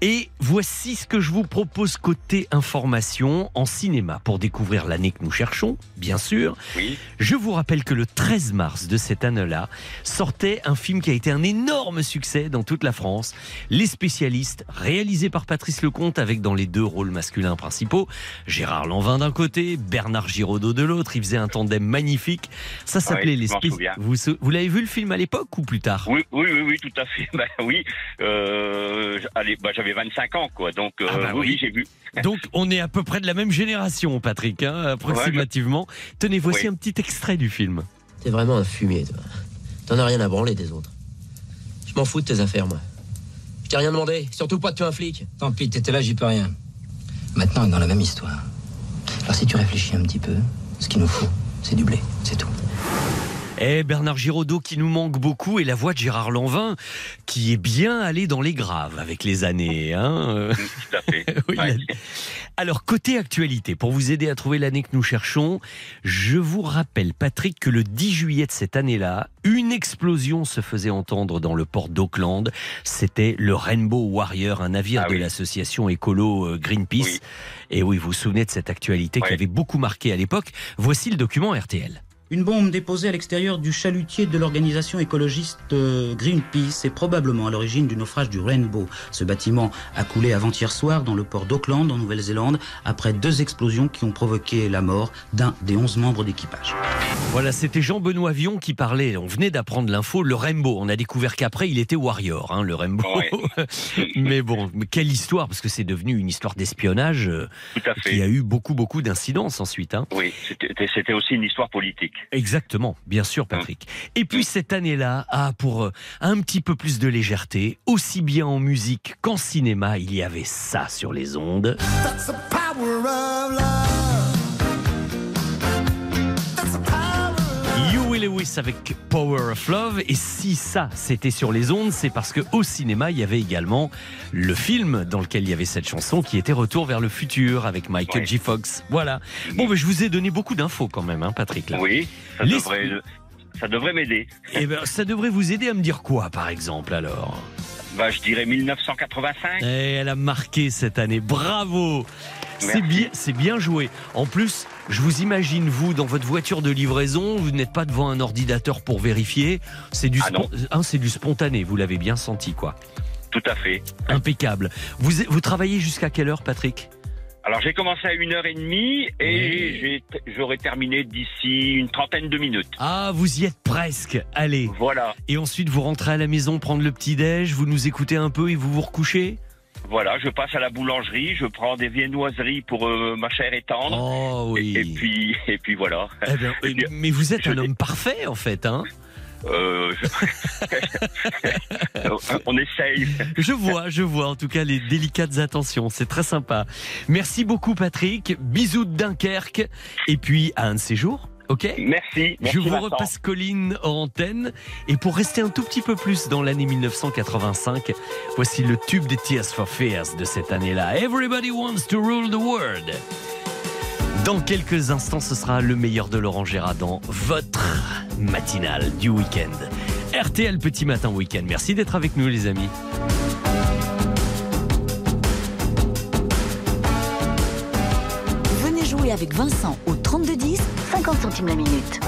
Et voici ce que je vous propose côté information en cinéma pour découvrir l'année que nous cherchons, bien sûr. Oui. Je vous rappelle que le 13 mars de cette année-là sortait un film qui a été un énorme succès dans toute la France. Les spécialistes, réalisé par Patrice Lecomte avec dans les deux rôles masculins principaux, Gérard Lanvin d'un côté, Bernard Giraudot de l'autre. Il faisait un tandem magnifique. Ça s'appelait Oui, les je m'en Spé- souviens. Vous, vous l'avez vu le film à l'époque ou plus tard? Oui, oui, oui, oui, tout à fait. Ben oui, euh, allez, ben, j'avais 25 ans, quoi. Donc, euh, Ah bah oui, j'ai vu. Donc on est à peu près de la même génération, Patrick, hein, approximativement. Tenez, voici Oui. un petit extrait du film. T'es vraiment un fumier, toi. T'en as rien à branler des autres. Je m'en fous de tes affaires, moi. Je t'ai rien demandé, surtout pas de tuer un flic. Tant pis, t'étais là, j'y peux rien. Maintenant, on est dans la même histoire. Alors si tu réfléchis un petit peu, ce qu'il nous faut, c'est du blé, c'est tout. Et Bernard Giraudot qui nous manque beaucoup et la voix de Gérard Lanvin qui est bien allé dans les graves avec les années. Hein euh. Tout à fait. Oui, Ouais. Alors, côté actualité, pour vous aider à trouver l'année que nous cherchons, je vous rappelle, Patrick, que le 10 juillet de cette année-là, une explosion se faisait entendre dans le port d'Auckland. C'était le Rainbow Warrior, un navire Ah de oui. l'association écolo euh, Greenpeace. Oui. Et oui, vous vous souvenez de cette actualité qui avait beaucoup marqué à l'époque. Voici le document RTL. Une bombe déposée à l'extérieur du chalutier de l'organisation écologiste euh, Greenpeace est probablement à l'origine du naufrage du Rainbow. Ce bâtiment a coulé avant-hier soir dans le port d'Auckland, en Nouvelle-Zélande, après deux explosions qui ont provoqué la mort d'un des onze membres d'équipage. Voilà, c'était Jean-Benoît Vion qui parlait. On venait d'apprendre l'info. Le Rainbow, on a découvert qu'après, il était Warrior, hein, le Rainbow. mais bon, mais quelle histoire, parce que c'est devenu une histoire d'espionnage Tout à fait. qui a eu beaucoup, beaucoup d'incidences ensuite. hein. Oui, c'était aussi une histoire politique. Exactement, bien sûr, Patrick. Et puis cette année-là, ah, pour euh, un petit peu plus de légèreté, aussi bien en musique qu'en cinéma, il y avait ça sur les ondes. Lewis avec Power of Love. Et si ça, c'était sur les ondes, c'est parce que au cinéma, il y avait également le film dans lequel il y avait cette chanson qui était Retour vers le futur avec Michael Ouais. J. Fox. Voilà. Bon, ben, je vous ai donné beaucoup d'infos quand même, hein, Patrick. Là. Oui, ça devrait, ça devrait m'aider. Eh ben, ça devrait vous aider à me dire quoi, par exemple, alors? Bah, je dirais 1985. Et elle a marqué cette année. Bravo C'est bien, c'est bien joué. En plus, je vous imagine vous dans votre voiture de livraison, vous n'êtes pas devant un ordinateur pour vérifier. C'est du, Ah hein, c'est du spontané. Vous l'avez bien senti, quoi. Tout à fait. Impeccable. Vous, vous travaillez jusqu'à quelle heure, Patrick? Alors, j'ai commencé à 1h30 et j'aurai terminé d'ici une trentaine de minutes. Ah, vous y êtes presque. Allez. Voilà, Et ensuite, vous rentrez à la maison prendre le petit déj, vous nous écoutez un peu et vous vous recouchez? voilà, je passe à la boulangerie, je prends des viennoiseries pour euh, ma chair et tendre. Oh oui. Et, et puis, et puis voilà. Eh mais vous êtes je un homme parfait, en fait, hein euh, on essaye. Je vois, je vois en tout cas les délicates attentions, c'est très sympa. Merci beaucoup Patrick, bisous de Dunkerque et puis à un de ces jours, ok Merci. merci Je vous Vincent. repasse Colline en antenne et pour rester un tout petit peu plus dans l'année 1985, voici le tube des Tears for Fears de cette année-là. Everybody wants to rule the world. Dans quelques instants, ce sera le meilleur de Laurent Gérard dans votre matinale du week-end. RTL Petit Matin Week-end. Merci d'être avec nous, les amis. Venez jouer avec Vincent au 3210, 50 centimes la minute.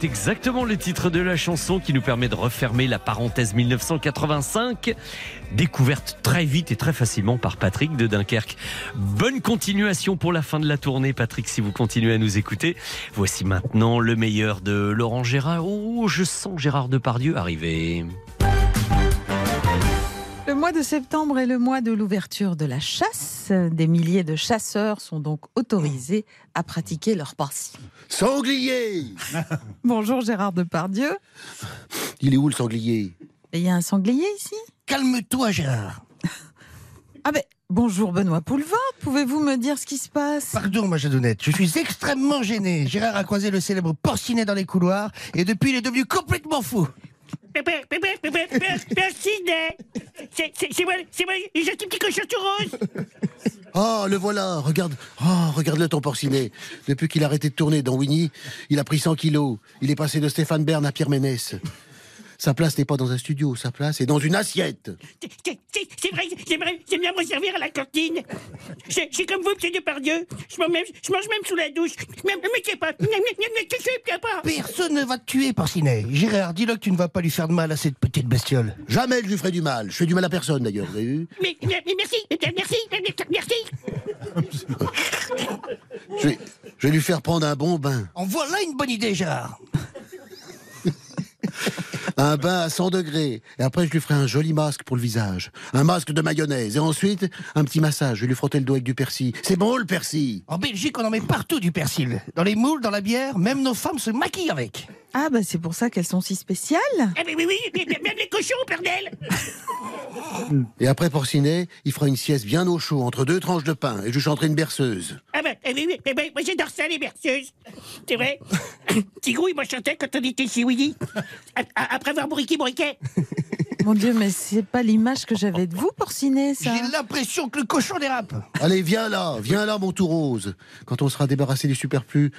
C'est exactement le titre de la chanson qui nous permet de refermer la parenthèse 1985. Découverte très vite et très facilement par Patrick de Dunkerque. Bonne continuation pour la fin de la tournée, Patrick, si vous continuez à nous écouter. Voici maintenant le meilleur de Laurent Gérard. Oh, je sens Gérard Depardieu arriver. Le mois de septembre est le mois de l'ouverture de la chasse. Des milliers de chasseurs sont donc autorisés à pratiquer leur passion. Sanglier Bonjour Gérard Depardieu. Il est où le sanglier? Il y a un sanglier ici? Calme-toi, Gérard. Ah ben, bonjour Benoît Poulvord. Pouvez-vous me dire ce qui se passe? Pardon, ma Jadonnette, je suis extrêmement gêné. Gérard a croisé le célèbre porcinet dans les couloirs et depuis il est devenu complètement fou. Porcinet C'est moi, c'est moi, j'ai un petit cochon tout rose Oh, le voilà, regarde. Oh, regarde-le ton porcinet. Depuis qu'il a arrêté de tourner dans Winnie, il a pris 100 kilos. Il est passé de Stéphane Bern à Pierre Ménès. Sa place n'est pas dans un studio, sa place est dans une assiette. C'est- c'est- C'est vrai, j'aimerais j'aime bien me servir à la cantine. Je suis comme vous, monsieur Depardieu. Je mange même, je mange même sous la douche. Mais, mais c'est pas. Je suis pas? Personne ne va te tuer, porcinet. Gérard, dis-le que tu ne vas pas lui faire de mal à cette petite bestiole. Jamais je lui ferai du mal. Je fais du mal à personne, d'ailleurs, vous avez vu? Mais, mais, mais merci, merci, merci. je vais, je vais lui faire prendre un bon bain. En voilà une bonne idée, Gérard. Un bain à 100 degrés. Et après, je lui ferai un joli masque pour le visage. Un masque de mayonnaise. Et ensuite, un petit massage. Je lui frotter le dos avec du persil. C'est bon, le persil En Belgique, on en met partout du persil. Dans les moules, dans la bière, même nos femmes se maquillent avec. Ah bah c'est pour ça qu'elles sont si spéciales. Ah, mais oui, oui, même les cochons, perdel. Et après Porcinet, il fera une sieste bien au chaud entre deux tranches de pain. Et je chanterai une berceuse. Ah ben, eh oui, oui, eh ben, moi j'adore ça, les berceuses. C'est vrai. Tigrou, il m'a chanté quand on était chez Willy. A- a- Après avoir bourriqué, bourriquet. Mon Dieu, mais c'est pas l'image que j'avais de vous, Porcinet, ça. J'ai l'impression que le cochon dérape. Allez, viens là, viens là, mon tout rose. Quand on sera débarrassé du superflu,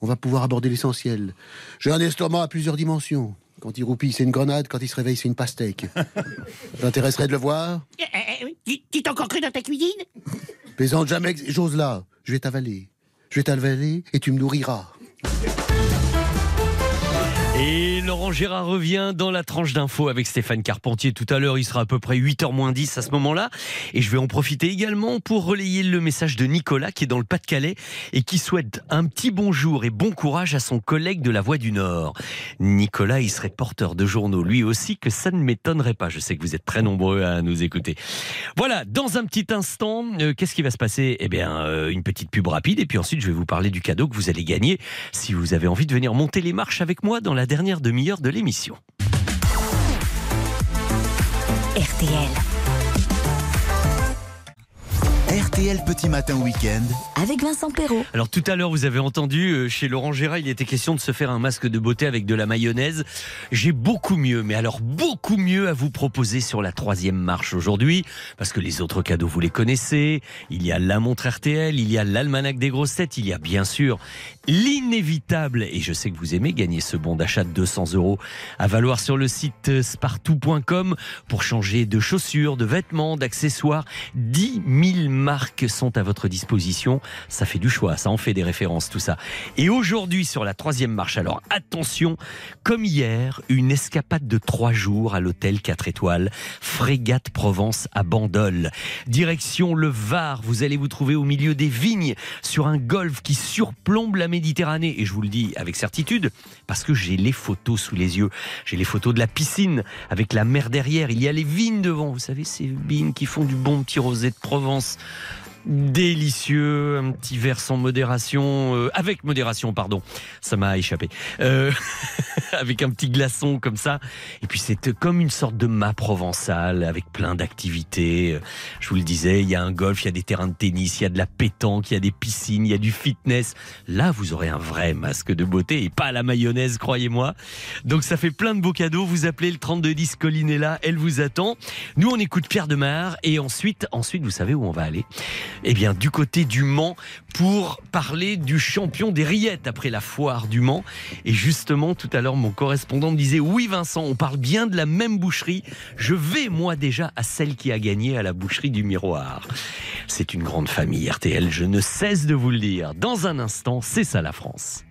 on va pouvoir aborder l'essentiel. J'ai un estomac à plusieurs dimensions. Quand il roupille, c'est une grenade. Quand il se réveille, c'est une pastèque. T'intéresserait de le voir? Eh, eh, eh, Tu t'es encore cru dans ta cuisine? Plaisante jamais, j'ose là. Je vais t'avaler. Je vais t'avaler et tu me nourriras. Et Laurent Gérard revient dans la tranche d'info avec Stéphane Carpentier. Tout à l'heure, il sera à peu près 8h moins 10 à ce moment-là. Et je vais en profiter également pour relayer le message de Nicolas qui est dans le Pas-de-Calais et qui souhaite un petit bonjour et bon courage à son collègue de la Voix du Nord. Nicolas, il serait porteur de journaux lui aussi, que ça ne m'étonnerait pas. Je sais que vous êtes très nombreux à nous écouter. Voilà, dans un petit instant, euh, qu'est-ce qui va se passer? Eh bien, euh, une petite pub rapide et puis ensuite, je vais vous parler du cadeau que vous allez gagner si vous avez envie de venir monter les marches avec moi dans la dernière demi-heure de l'émission. RTL. RTL Petit Matin Week-end. Avec Vincent Perrault. Alors tout à l'heure, vous avez entendu, euh, chez Laurent Gérard, il était question de se faire un masque de beauté avec de la mayonnaise. J'ai beaucoup mieux, mais alors beaucoup mieux à vous proposer sur la troisième marche aujourd'hui, parce que les autres cadeaux, vous les connaissez. Il y a la montre RTL, il y a l'almanach des grosses têtes, il y a bien sûr l'inévitable, et je sais que vous aimez gagner ce bon d'achat de 200 euros à valoir sur le site euh, spartou.com pour changer de chaussures, de vêtements, d'accessoires. 10 000 marques sont à votre disposition. Ça fait du choix, ça en fait des références, tout ça. Et aujourd'hui, sur la troisième marche, alors attention, comme hier, une escapade de trois jours à l'hôtel 4 étoiles, Frégate Provence à Bandol. Direction le Var, vous allez vous trouver au milieu des vignes, sur un golfe qui surplombe la Méditerranée. Et je vous le dis avec certitude, parce que j'ai les photos sous les yeux. J'ai les photos de la piscine, avec la mer derrière. Il y a les vignes devant, vous savez, ces vignes qui font du bon petit rosé de Provence délicieux, un petit verre sans modération, euh, avec modération, pardon, ça m'a échappé, Euh, avec un petit glaçon comme ça, et puis c'est comme une sorte de mât provençal avec plein d'activités. Euh, Je vous le disais, il y a un golf, il y a des terrains de tennis, il y a de la pétanque, il y a des piscines, il y a du fitness. Là, vous aurez un vrai masque de beauté et pas la mayonnaise, croyez-moi. Donc ça fait plein de beaux cadeaux. Vous appelez le 3210, Colline est là, elle vous attend. Nous, on écoute Pierre Demar et ensuite, ensuite, vous savez où on va aller eh bien, du côté du Mans pour parler du champion des rillettes après la foire du Mans. Et justement, tout à l'heure, mon correspondant me disait Oui, Vincent, on parle bien de la même boucherie. Je vais, moi, déjà à celle qui a gagné à la boucherie du Miroir. C'est une grande famille RTL, je ne cesse de vous le dire. Dans un instant, c'est ça la France.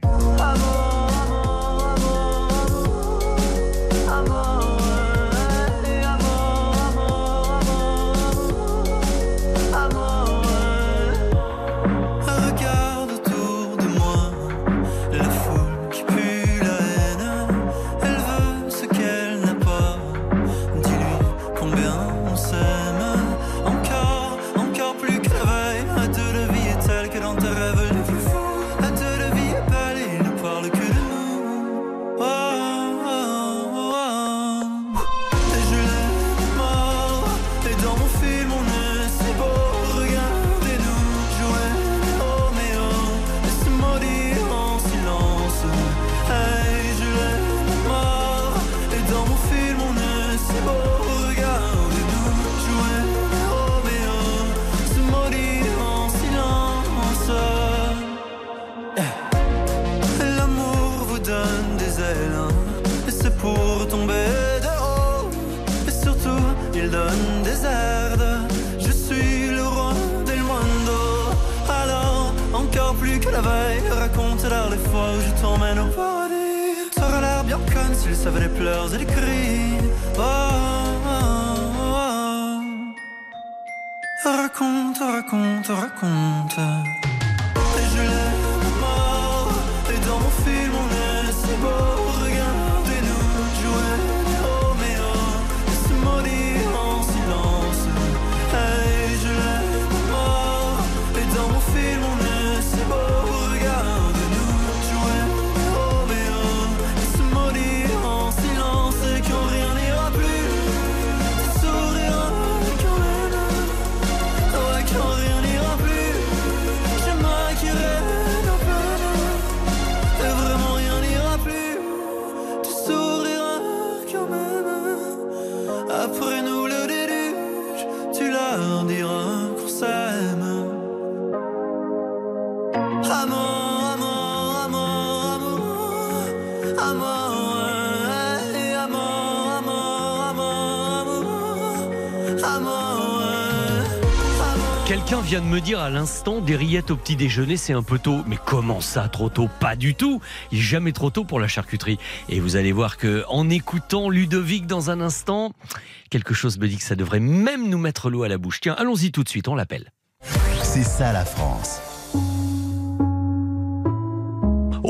Bien conne s'il savait les pleurs et les cris. Oh, oh, oh. Raconte, raconte, raconte. Vient de me dire à l'instant des rillettes au petit déjeuner, c'est un peu tôt. Mais comment ça, trop tôt? Pas du tout. Il jamais trop tôt pour la charcuterie. Et vous allez voir que en écoutant Ludovic dans un instant, quelque chose me dit que ça devrait même nous mettre l'eau à la bouche. Tiens, allons-y tout de suite, on l'appelle. C'est ça la France.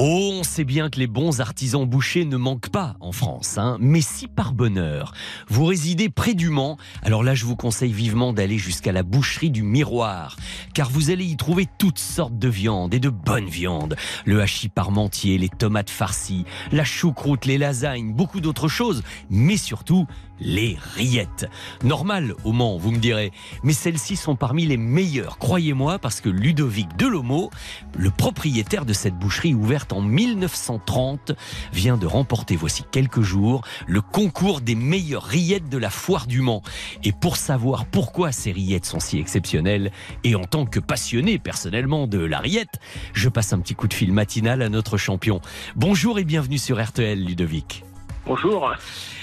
Oh, on sait bien que les bons artisans bouchers ne manquent pas en France, hein. mais si par bonheur vous résidez près du Mans, alors là je vous conseille vivement d'aller jusqu'à la boucherie du Miroir, car vous allez y trouver toutes sortes de viandes et de bonnes viandes. Le hachis parmentier, les tomates farcies, la choucroute, les lasagnes, beaucoup d'autres choses, mais surtout les rillettes. Normal au Mans, vous me direz, mais celles-ci sont parmi les meilleures, croyez-moi, parce que Ludovic Delomo, le propriétaire de cette boucherie ouverte en 1930, vient de remporter voici quelques jours le concours des meilleures rillettes de la foire du Mans. Et pour savoir pourquoi ces rillettes sont si exceptionnelles, et en tant que passionné personnellement de la rillette, je passe un petit coup de fil matinal à notre champion. Bonjour et bienvenue sur RTL, Ludovic. Bonjour.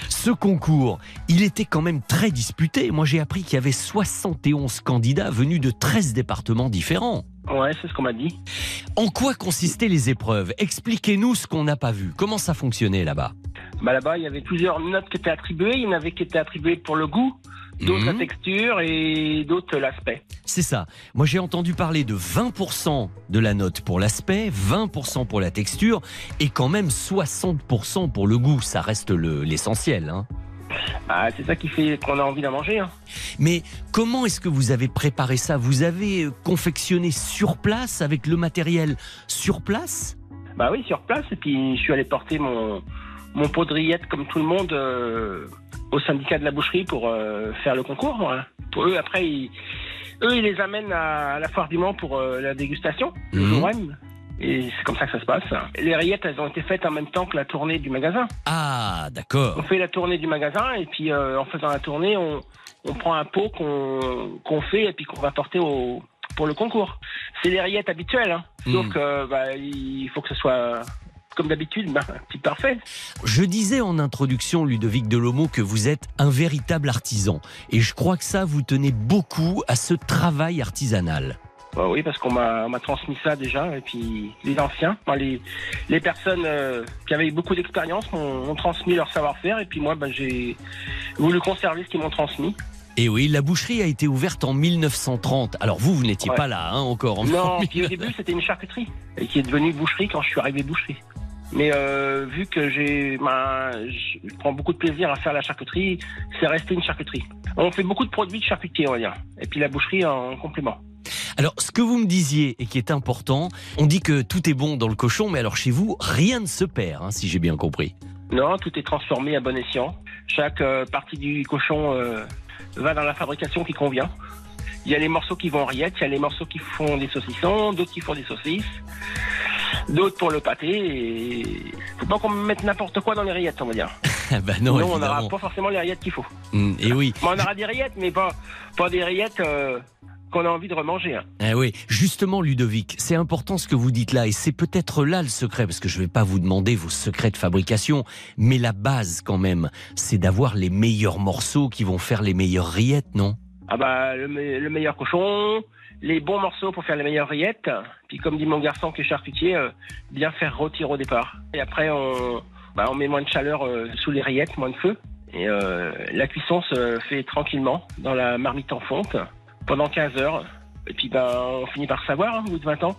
Ce concours, il était quand même très disputé. Moi, j'ai appris qu'il y avait 71 candidats venus de 13 départements différents. Ouais, c'est ce qu'on m'a dit. En quoi consistaient les épreuves? Expliquez-nous ce qu'on n'a pas vu. Comment ça fonctionnait là-bas? Bah là-bas, il y avait plusieurs notes qui étaient attribuées. Il y en avait qui étaient attribuées pour le goût, d'autres la texture et d'autres l'aspect. C'est ça. Moi, j'ai entendu parler de 20% de la note pour l'aspect, 20% pour la texture et quand même 60% pour le goût. Ça reste le- l'essentiel. hein. Ah, c'est ça qui fait qu'on a envie d'en manger. Hein. Mais comment est-ce que vous avez préparé ça? Vous avez euh, confectionné sur place avec le matériel sur place? Bah oui, sur place. Et puis, je suis allé porter mon, mon pot de rillettes comme tout le monde euh, au syndicat de la boucherie pour euh, faire le concours. voilà. Pour eux, après, ils, eux, ils les amènent à, à la foire du Mans pour euh, la dégustation, le Mhm. jour même. Et c'est comme ça que ça se passe. Les rillettes, elles ont été faites en même temps que la tournée du magasin. Ah, d'accord. On fait la tournée du magasin et puis euh, en faisant la tournée, on, on prend un pot qu'on qu'on fait et puis qu'on va porter au, pour le concours. C'est les rillettes habituelles, hein. sauf que bah, il faut que ce soit comme d'habitude, bah, un petit parfait. Je disais en introduction, Ludovic Delomo, que vous êtes un véritable artisan. Et je crois que ça, vous tenez beaucoup à ce travail artisanal. Bah oui, parce qu'on m'a transmis ça déjà et puis les anciens, enfin, les, les personnes euh, qui avaient beaucoup d'expérience m'ont transmis leur savoir-faire et puis moi bah, j'ai voulu conserver ce qu'ils m'ont transmis. Et oui, la boucherie a été ouverte en 1930. Alors vous, vous n'étiez Ouais. pas là hein, encore. en Non, 1930. puis au début c'était une charcuterie et qui est devenue boucherie quand je suis arrivé boucherie. Mais euh, vu que j'ai, ben, je prends beaucoup de plaisir à faire la charcuterie, c'est resté une charcuterie. On fait beaucoup de produits de charcutier, on va dire. Et puis la boucherie en complément. Alors, ce que vous me disiez et qui est important, on dit que tout est bon dans le cochon, mais alors chez vous, rien ne se perd, hein, si j'ai bien compris. Non, tout est transformé à bon escient. Chaque euh, partie du cochon euh, va dans la fabrication qui convient. Il y a les morceaux qui vont en rillettes, il y a les morceaux qui font des saucissons, d'autres qui font des saucisses, d'autres pour le pâté. Et faut pas qu'on mette n'importe quoi dans les rillettes, on va dire. Ah bah non, on n'aura pas forcément les rillettes qu'il faut. Mm, et oui. On aura des rillettes, mais pas, pas des rillettes euh, qu'on a envie de remanger. hein. Eh oui, justement Ludovic, c'est important ce que vous dites là et c'est peut-être là le secret parce que je ne vais pas vous demander vos secrets de fabrication, mais la base quand même, c'est d'avoir les meilleurs morceaux qui vont faire les meilleures rillettes, non? Ah bah le, me- le meilleur cochon, les bons morceaux pour faire les meilleures rillettes. Puis comme dit mon garçon qui est charcutier, euh, bien faire rôtir au départ. Et après on, bah, met moins de chaleur euh, sous les rillettes, moins de feu. Et euh, la cuisson se fait tranquillement dans la marmite en fonte pendant 15 heures. Et puis ben on finit par savoir hein, au bout de 20 ans.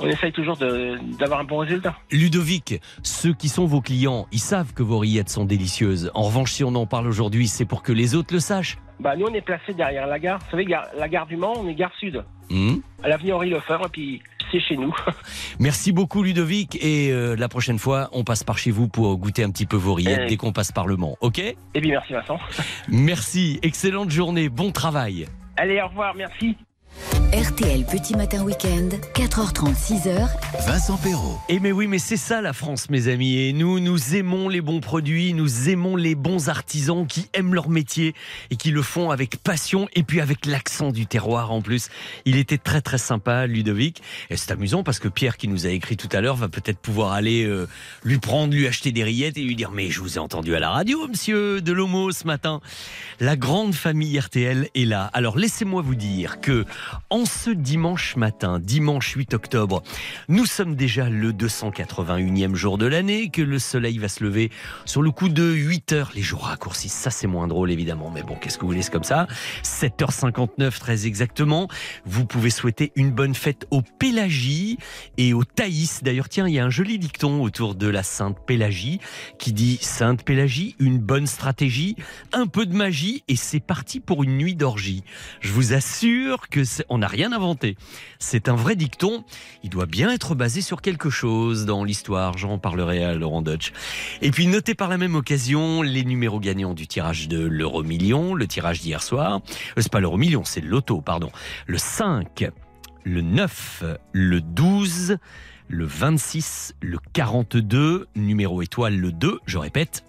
On essaye toujours d'avoir un bon résultat. Ludovic, ceux qui sont vos clients, ils savent que vos rillettes sont délicieuses. En revanche, si on en parle aujourd'hui, c'est pour que les autres le sachent. Bah nous on est placé derrière la gare. Vous savez, la gare du Mans, on est gare sud. Hmm À l'avenue Henri Lefebvre, et puis c'est chez nous. Merci beaucoup Ludovic et euh, la prochaine fois, on passe par chez vous pour goûter un petit peu vos rillettes Eh. dès qu'on passe par le Mans, ok? Et puis merci Vincent. Merci, excellente journée, bon travail. Allez, au revoir, merci. RTL Petit Matin Week-end, 4h30, 6h. Vincent Perrault. Et mais oui, mais c'est ça la France, mes amis. Et nous, nous aimons les bons produits, nous aimons les bons artisans qui aiment leur métier et qui le font avec passion et puis avec l'accent du terroir en plus. Il était très très sympa, Ludovic. Et c'est amusant parce que Pierre, qui nous a écrit tout à l'heure, va peut-être pouvoir aller euh, lui prendre, lui acheter des rillettes et lui dire Mais je vous ai entendu à la radio, monsieur de Lomo, ce matin. La grande famille RTL est là. Alors laissez-moi vous dire que en ce dimanche matin, dimanche 8 octobre, nous sommes déjà le 281e jour de l'année, que le soleil va se lever sur le coup de 8 heures. Les jours raccourcissent, ça c'est moins drôle évidemment, mais bon, qu'est-ce que vous voulez, comme ça. 7h59 très exactement. Vous pouvez souhaiter une bonne fête au Pélagie et au Thaïs. D'ailleurs, tiens, il y a un joli dicton autour de la Sainte Pélagie qui dit Sainte Pélagie, une bonne stratégie, un peu de magie et c'est parti pour une nuit d'orgie. Je vous assure que on n'a rien inventé. C'est un vrai dicton. Il doit bien être basé sur quelque chose dans l'histoire. J'en parlerai à Laurent Dutch. Et puis notez par la même occasion les numéros gagnants du tirage de l'euro million, le tirage d'hier soir. Euh, c'est pas l'euro million, c'est le loto, pardon. Le 5, le 9, le 12, le 26, le 42, numéro étoile le 2, je répète,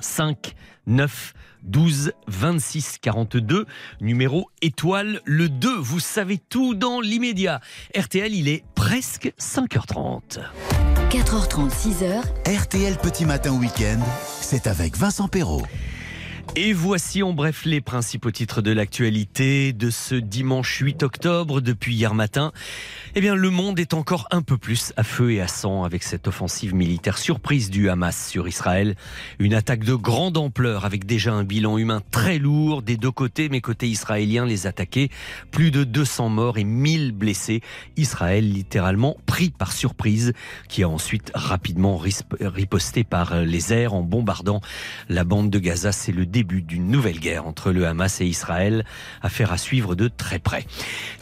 5, 9, 12, 26, 42, numéro étoile le 2. Vous savez tout dans l'immédiat. RTL, il est presque 5h30. 4h30, 6h. RTL Petit Matin Week-end, c'est avec Vincent Perrault. Et voici en bref les principaux titres de l'actualité de ce dimanche 8 octobre depuis hier matin. Eh bien, le monde est encore un peu plus à feu et à sang avec cette offensive militaire surprise du Hamas sur Israël. Une attaque de grande ampleur avec déjà un bilan humain très lourd des deux côtés, mais côté israélien, les attaqués, plus de 200 morts et 1000 blessés. Israël littéralement pris par surprise, qui a ensuite rapidement riposté par les airs en bombardant la bande de Gaza. C'est le début d'une nouvelle guerre entre le Hamas et Israël, affaire à suivre de très près.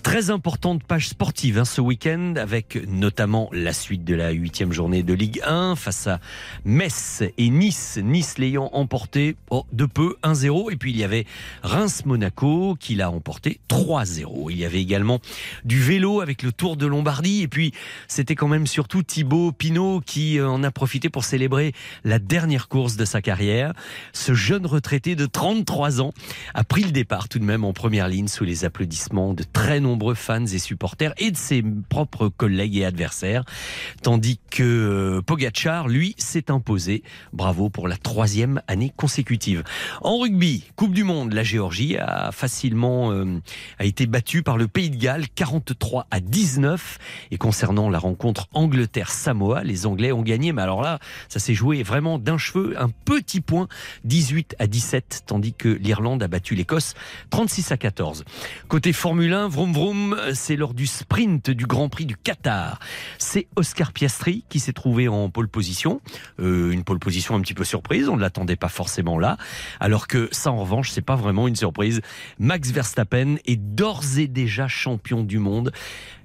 Très importante page sportive hein, week-end, avec notamment la suite de la huitième journée de Ligue 1 face à Metz et Nice. Nice l'ayant emporté oh, de peu 1-0. Et puis il y avait Reims-Monaco qui l'a emporté 3-0. Il y avait également du vélo avec le Tour de Lombardie. Et puis c'était quand même surtout Thibaut Pinot qui euh, en a profité pour célébrer la dernière course de sa carrière. Ce jeune retraité de 33 ans a pris le départ tout de même en première ligne sous les applaudissements de très nombreux fans et supporters et de ses propres collègues et adversaires. Tandis que euh, Pogacar, lui, s'est imposé. Bravo pour la troisième année consécutive. En rugby, Coupe du Monde, la Géorgie a facilement euh, a été battue par le Pays de Galles 43 à 19. Et concernant la rencontre Angleterre-Samoa, les Anglais ont gagné. Mais alors là, ça s'est joué vraiment d'un cheveu, un petit point, 18 à 17, tandis que l'Irlande a battu l'Écosse 36 à 14. Côté Formule 1, vroom vroom, c'est lors du sprint du Grand Prix du Qatar. C'est Oscar Piastri qui s'est trouvé en pole position. Euh, une pole position un petit peu surprise, on ne l'attendait pas forcément là. Alors que ça, en revanche, c'est pas vraiment une surprise. Max Verstappen est d'ores et déjà champion du monde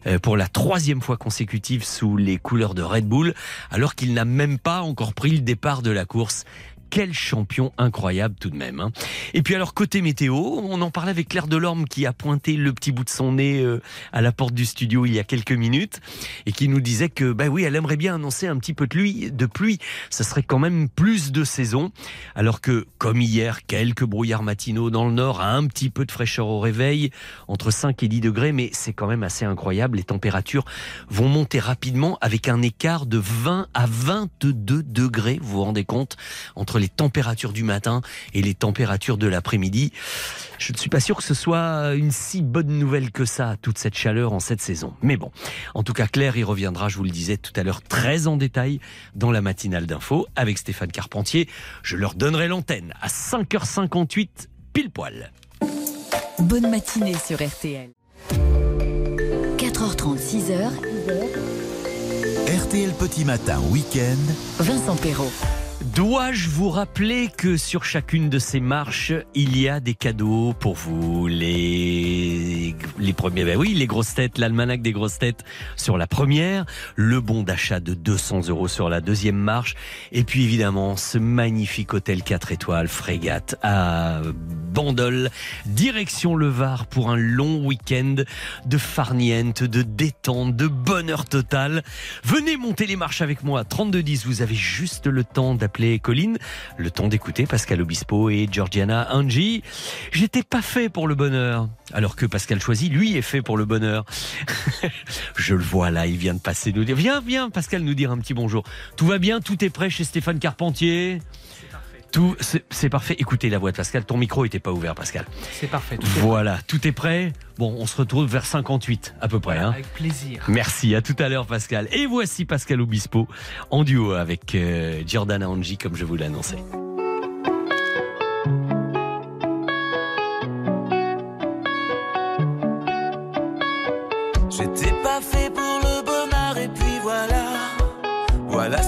euh, pour la troisième fois consécutive sous les couleurs de Red Bull, alors qu'il n'a même pas encore pris le départ de la course. Quel champion incroyable tout de même. hein. Et puis alors côté météo, on en parlait avec Claire Delorme qui a pointé le petit bout de son nez euh, à la porte du studio il y a quelques minutes et qui nous disait que bah oui, elle aimerait bien annoncer un petit peu de pluie, de pluie. Ça serait quand même plus de saison. Alors que comme hier, quelques brouillards matinaux dans le nord, un petit peu de fraîcheur au réveil, entre 5 et 10 degrés, mais c'est quand même assez incroyable. Les températures vont monter rapidement avec un écart de 20 à 22 degrés, vous vous rendez compte, entre les températures du matin et les températures de l'après-midi. Je ne suis pas sûr que ce soit une si bonne nouvelle que ça, toute cette chaleur en cette saison. Mais bon, en tout cas, Claire y reviendra, je vous le disais tout à l'heure, très en détail dans la matinale d'info avec Stéphane Carpentier. Je leur donnerai l'antenne à 5h58 pile poil. Bonne matinée sur RTL. 4h30, 6h. RTL Petit Matin Week-end. Vincent Perrault. Dois-je vous rappeler que sur chacune de ces marches, il y a des cadeaux pour vous? Les, les premiers, ben oui, les grosses têtes, l'almanach des grosses têtes sur la première, le bon d'achat de 200 euros sur la deuxième marche, et puis évidemment ce magnifique hôtel 4 étoiles frégate à Bandol, direction le Var pour un long week-end de farniente, de détente, de bonheur total. Venez monter les marches avec moi, 3210, vous avez juste le temps d'appeler Colline, le temps d'écouter Pascal Obispo et Georgiana Angie. J'étais pas fait pour le bonheur, alors que Pascal Choisy, lui, est fait pour le bonheur. Je le vois là, il vient de passer nous dire. Viens, viens, Pascal, nous dire un petit bonjour. Tout va bien, tout est prêt chez Stéphane Carpentier? Tout, c'est parfait. Écoutez la voix de Pascal. Ton micro était pas ouvert, Pascal. C'est parfait. tout est Voilà, tout est prêt. Bon, on se retrouve vers 58 à peu près. hein. Avec plaisir. Merci, à tout à l'heure Pascal. Et voici Pascal Obispo en duo avec euh, Giordana Angie comme je vous l'annonçais. J'étais pas fait pour le bonheur et puis voilà. Voilà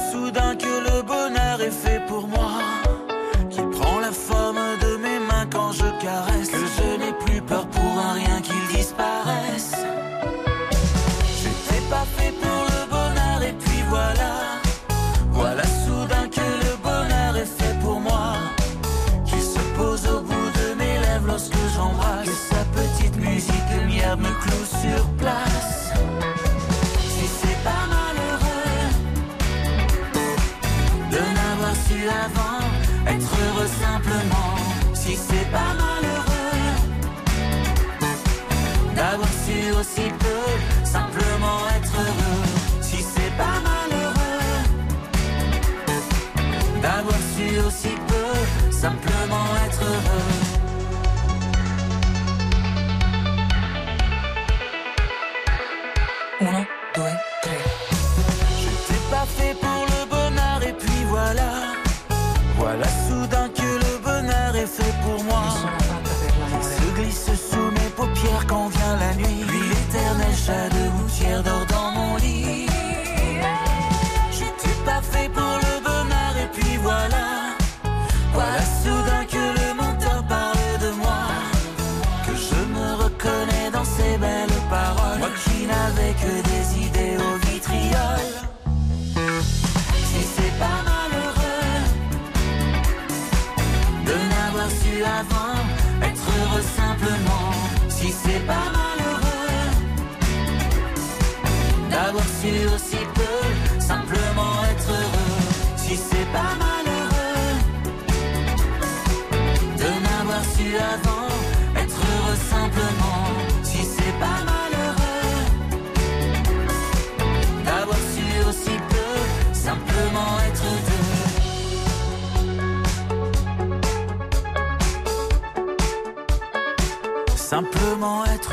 bonheur est fait pour moi. Simplement être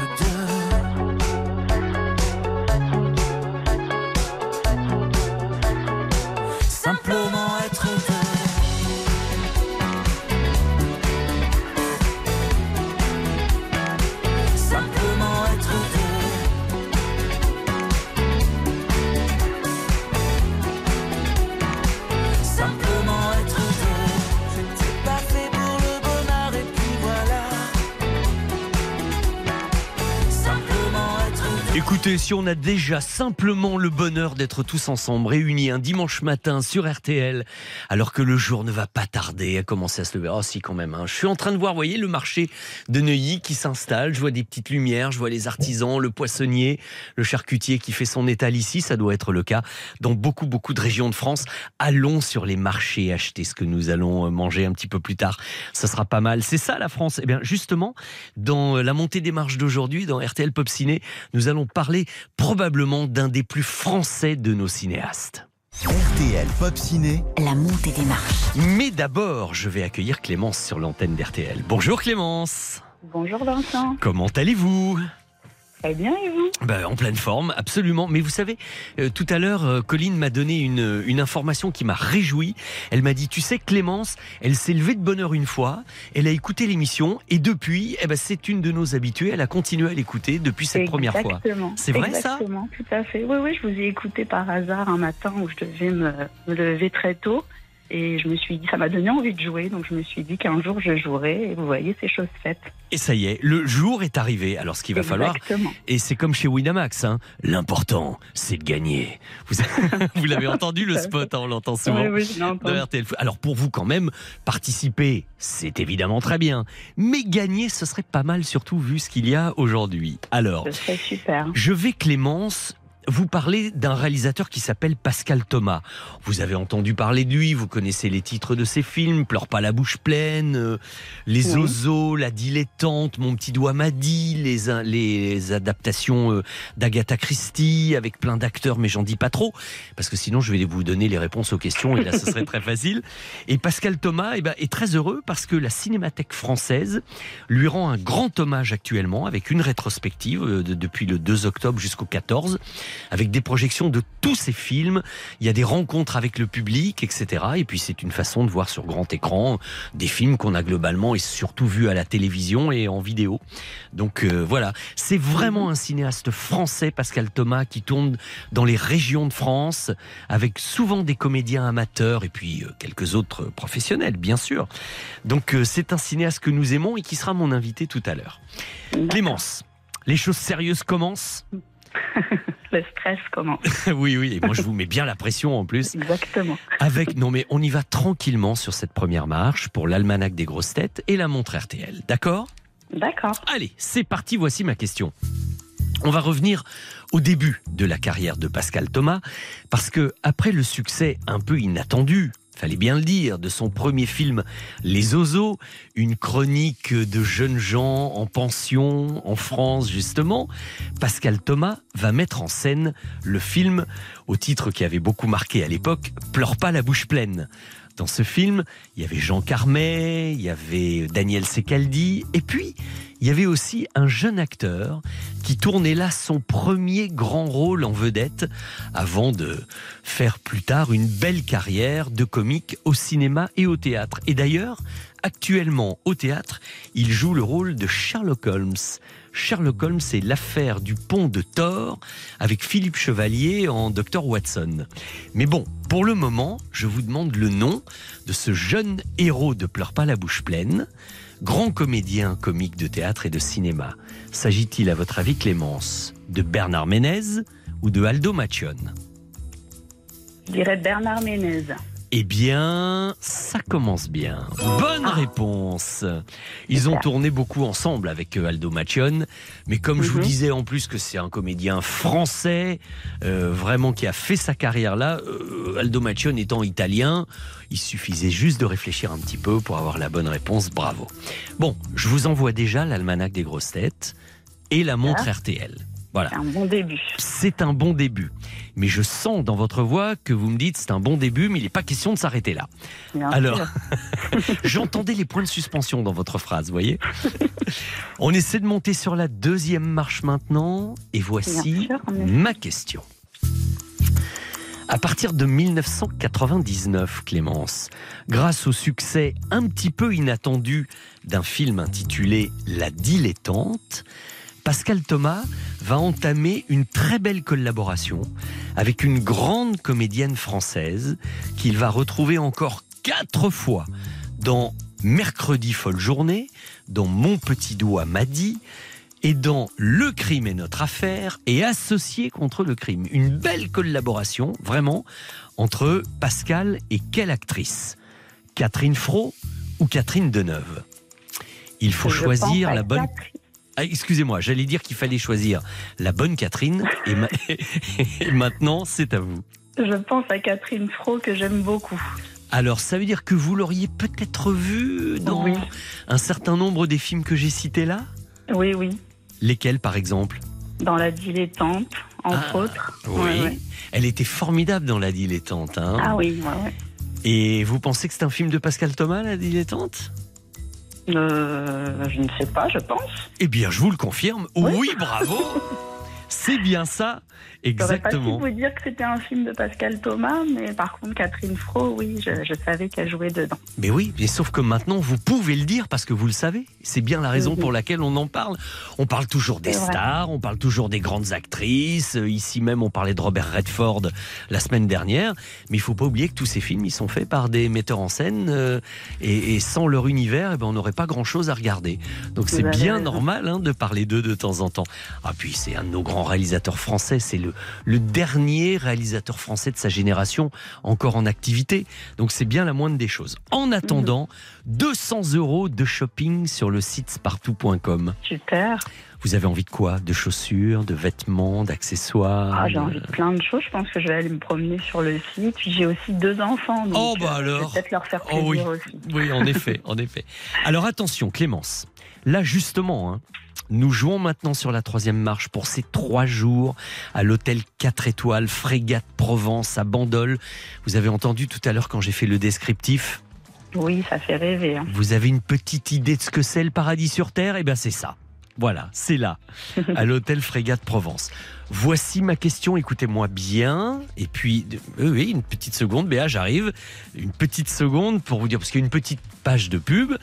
Si on a déjà simplement le bonheur d'être tous ensemble, réunis un dimanche matin sur RTL, alors que le jour ne va pas tarder à commencer à se lever. Oh si quand même, hein. je suis en train de voir, voyez, le marché de Neuilly qui s'installe, je vois des petites lumières, je vois les artisans, le poissonnier, le charcutier qui fait son étal ici, ça doit être le cas dans beaucoup, beaucoup de régions de France. Allons sur les marchés acheter ce que nous allons euh, manger un petit peu plus tard. Ça sera pas mal. C'est ça la France. Eh bien, justement, dans la montée des marches d'aujourd'hui, dans RTL Pop Ciné, nous allons parler probablement d'un des plus français de nos cinéastes. RTL Pop Ciné. La montée des marches. Mais d'abord, je vais accueillir Clémence sur l'antenne d'RTL. Bonjour Clémence. Bonjour Vincent. Comment allez-vous? Très bien et vous? Ben, en pleine forme, absolument. Mais vous savez, euh, tout à l'heure, euh, Colline m'a donné une, une information qui m'a réjoui. Elle m'a dit, tu sais, Clémence, elle s'est levée de bonne heure une fois, elle a écouté l'émission, et depuis, eh ben, c'est une de nos habituées, elle a continué à l'écouter depuis cette première fois. C'est vrai ça? Exactement, tout à fait. Oui, oui, je vous ai écouté par hasard un matin où je devais me, me lever très tôt. Et je me suis dit, ça m'a donné envie de jouer, donc je me suis dit qu'un jour je jouerai, et vous voyez, c'est chose faite. Et ça y est, le jour est arrivé. Alors, ce qu'il va falloir, Exactement. et c'est comme chez Winamax, hein, l'important, c'est de gagner. Vous, vous l'avez entendu le spot, hein, on l'entend souvent. Oui, oui, je. Alors, pour vous, quand même, participer, c'est évidemment très bien. Mais gagner, ce serait pas mal, surtout vu ce qu'il y a aujourd'hui. Alors, Ce serait super. je vais, Clémence, vous parler d'un réalisateur qui s'appelle Pascal Thomas. Vous avez entendu parler de lui, vous connaissez les titres de ses films, Pleure pas la bouche pleine, euh, Les Oui. La Dilettante, Mon petit doigt m'a dit, les, les adaptations euh, d'Agatha Christie avec plein d'acteurs, mais j'en dis pas trop, parce que sinon je vais vous donner les réponses aux questions et là ce serait très facile. Et Pascal Thomas eh ben, est très heureux parce que la Cinémathèque française lui rend un grand hommage actuellement avec une rétrospective euh, de- depuis le 2 octobre jusqu'au 14 avec des projections de tous ses films. Il y a des rencontres avec le public, etc. Et puis c'est une façon de voir sur grand écran des films qu'on a globalement et surtout vus à la télévision et en vidéo. Donc euh, voilà, c'est vraiment un cinéaste français, Pascal Thomas, qui tourne dans les régions de France avec souvent des comédiens amateurs et puis euh, quelques autres professionnels, bien sûr. Donc euh, c'est un cinéaste que nous aimons et qui sera mon invité tout à l'heure. Clémence, les choses sérieuses commencent Le stress commence. oui, oui, et moi je vous mets bien la pression en plus. Exactement. Avec, non mais on y va tranquillement sur cette première marche pour l'almanach des grosses têtes et la montre RTL, d'accord? D'accord. Allez, c'est parti, voici ma question. On va revenir au début de la carrière de Pascal Thomas, parce que après le succès un peu inattendu, fallait bien le dire, de son premier film Les Oiseaux, une chronique de jeunes gens en pension en France justement, Pascal Thomas va mettre en scène le film au titre qui avait beaucoup marqué à l'époque, Pleure pas la bouche pleine. Dans ce film, il y avait Jean Carmet, il y avait Daniel Secaldi, et puis il y avait aussi un jeune acteur qui tournait là son premier grand rôle en vedette avant de faire plus tard une belle carrière de comique au cinéma et au théâtre. Et d'ailleurs, actuellement au théâtre, il joue le rôle de Sherlock Holmes. Sherlock Holmes, c'est l'affaire du pont de Thor avec Philippe Chevalier en Dr Watson. Mais bon, pour le moment, je vous demande le nom de ce jeune héros de Pleure pas la bouche pleine, grand comédien comique de théâtre et de cinéma. S'agit-il, à votre avis, Clémence, de Bernard Ménez ou de Aldo Macione? Je dirais Bernard Ménez. Eh bien, ça commence bien. Bonne réponse. Ils ont tourné beaucoup ensemble avec euh, Aldo Macione, mais comme je vous Mhm. disais en plus que c'est un comédien français, euh, vraiment qui a fait sa carrière là, euh, Aldo Macione étant italien, il suffisait juste de réfléchir un petit peu pour avoir la bonne réponse. Bravo. Bon, je vous envoie déjà l'almanach des grosses têtes et la montre Ah. RTL. Voilà. C'est un bon début. C'est un bon début. Mais je sens dans votre voix que vous me dites c'est un bon début, mais il n'est pas question de s'arrêter là. Bien Alors, j'entendais les points de suspension dans votre phrase, voyez On essaie de monter sur la deuxième marche maintenant, et voici sûr, ma question. À partir de 1999, Clémence, grâce au succès un petit peu inattendu d'un film intitulé La dilettante, Pascal Thomas va entamer une très belle collaboration avec une grande comédienne française qu'il va retrouver encore quatre fois dans Mercredi folle journée, dans Mon petit doigt m'a dit, Et dans Le crime est notre affaire et Associé contre le crime. Une belle collaboration, vraiment, entre Pascal et quelle actrice? Catherine Fro ou Catherine Deneuve? Il faut Je choisir la bonne. Ah, Excusez-moi, j'allais dire qu'il fallait choisir la bonne Catherine et, ma- et maintenant c'est à vous. Je pense à Catherine Fro que j'aime beaucoup. Alors, ça veut dire que vous l'auriez peut-être vu dans un certain nombre des films que j'ai cités là? Oui, oui. Lesquels, par exemple? Dans La Dilettante, entre Ah, autres. Oui. Ouais, ouais. Elle était formidable dans La Dilettante. hein. Ah oui, ouais, ouais. Et vous pensez que c'est un film de Pascal Thomas, La Dilettante? Euh, je ne sais pas, je pense. Eh bien, je vous le confirme. Oui, bravo C'est bien ça, J'aurais pas exactement. pu vous dire que c'était un film de Pascal Thomas, mais par contre, Catherine Fro, oui, je, je savais qu'elle jouait dedans. Mais oui, mais sauf que maintenant vous pouvez le dire parce que vous le savez. C'est bien la raison pour laquelle on en parle. On parle toujours des stars, on parle toujours des grandes actrices. Euh, Ici même, on parlait de Robert Redford la semaine dernière. Mais il faut pas oublier que tous ces films, ils sont faits par des metteurs en scène euh, et, et sans leur univers, eh ben, on n'aurait pas grand-chose à regarder. Donc c'est bien normal hein, de parler d'eux de temps en temps. Ah puis c'est un de nos grands réalisateurs français. C'est le, le dernier réalisateur français de sa génération encore en activité. Donc c'est bien la moindre des choses. En attendant, 200 euros de shopping sur le site spartou.com. Super. Vous avez envie de quoi? De chaussures, de vêtements, d'accessoires? Ah, j'ai envie de plein de choses. Je pense que je vais aller me promener sur le site. Puis j'ai aussi deux enfants. Donc Oh, bah euh, Je alors. vais peut-être leur faire Oh plaisir oui. aussi. Oui, en effet, en effet. Alors attention, Clémence. Là, justement, hein, nous jouons maintenant sur la troisième marche pour ces trois jours à l'hôtel 4 étoiles Frégate Provence à Bandol. Vous avez entendu tout à l'heure quand j'ai fait le descriptif. Oui, ça fait rêver. hein. Vous avez une petite idée de ce que c'est le paradis sur Terre? Eh bien, c'est ça. Voilà, c'est là, à l'hôtel Frégate Provence. Voici ma question, écoutez-moi bien. Et puis, oui, une petite seconde, Béa, j'arrive. Une petite seconde pour vous dire, parce qu'il y a une petite page de pub.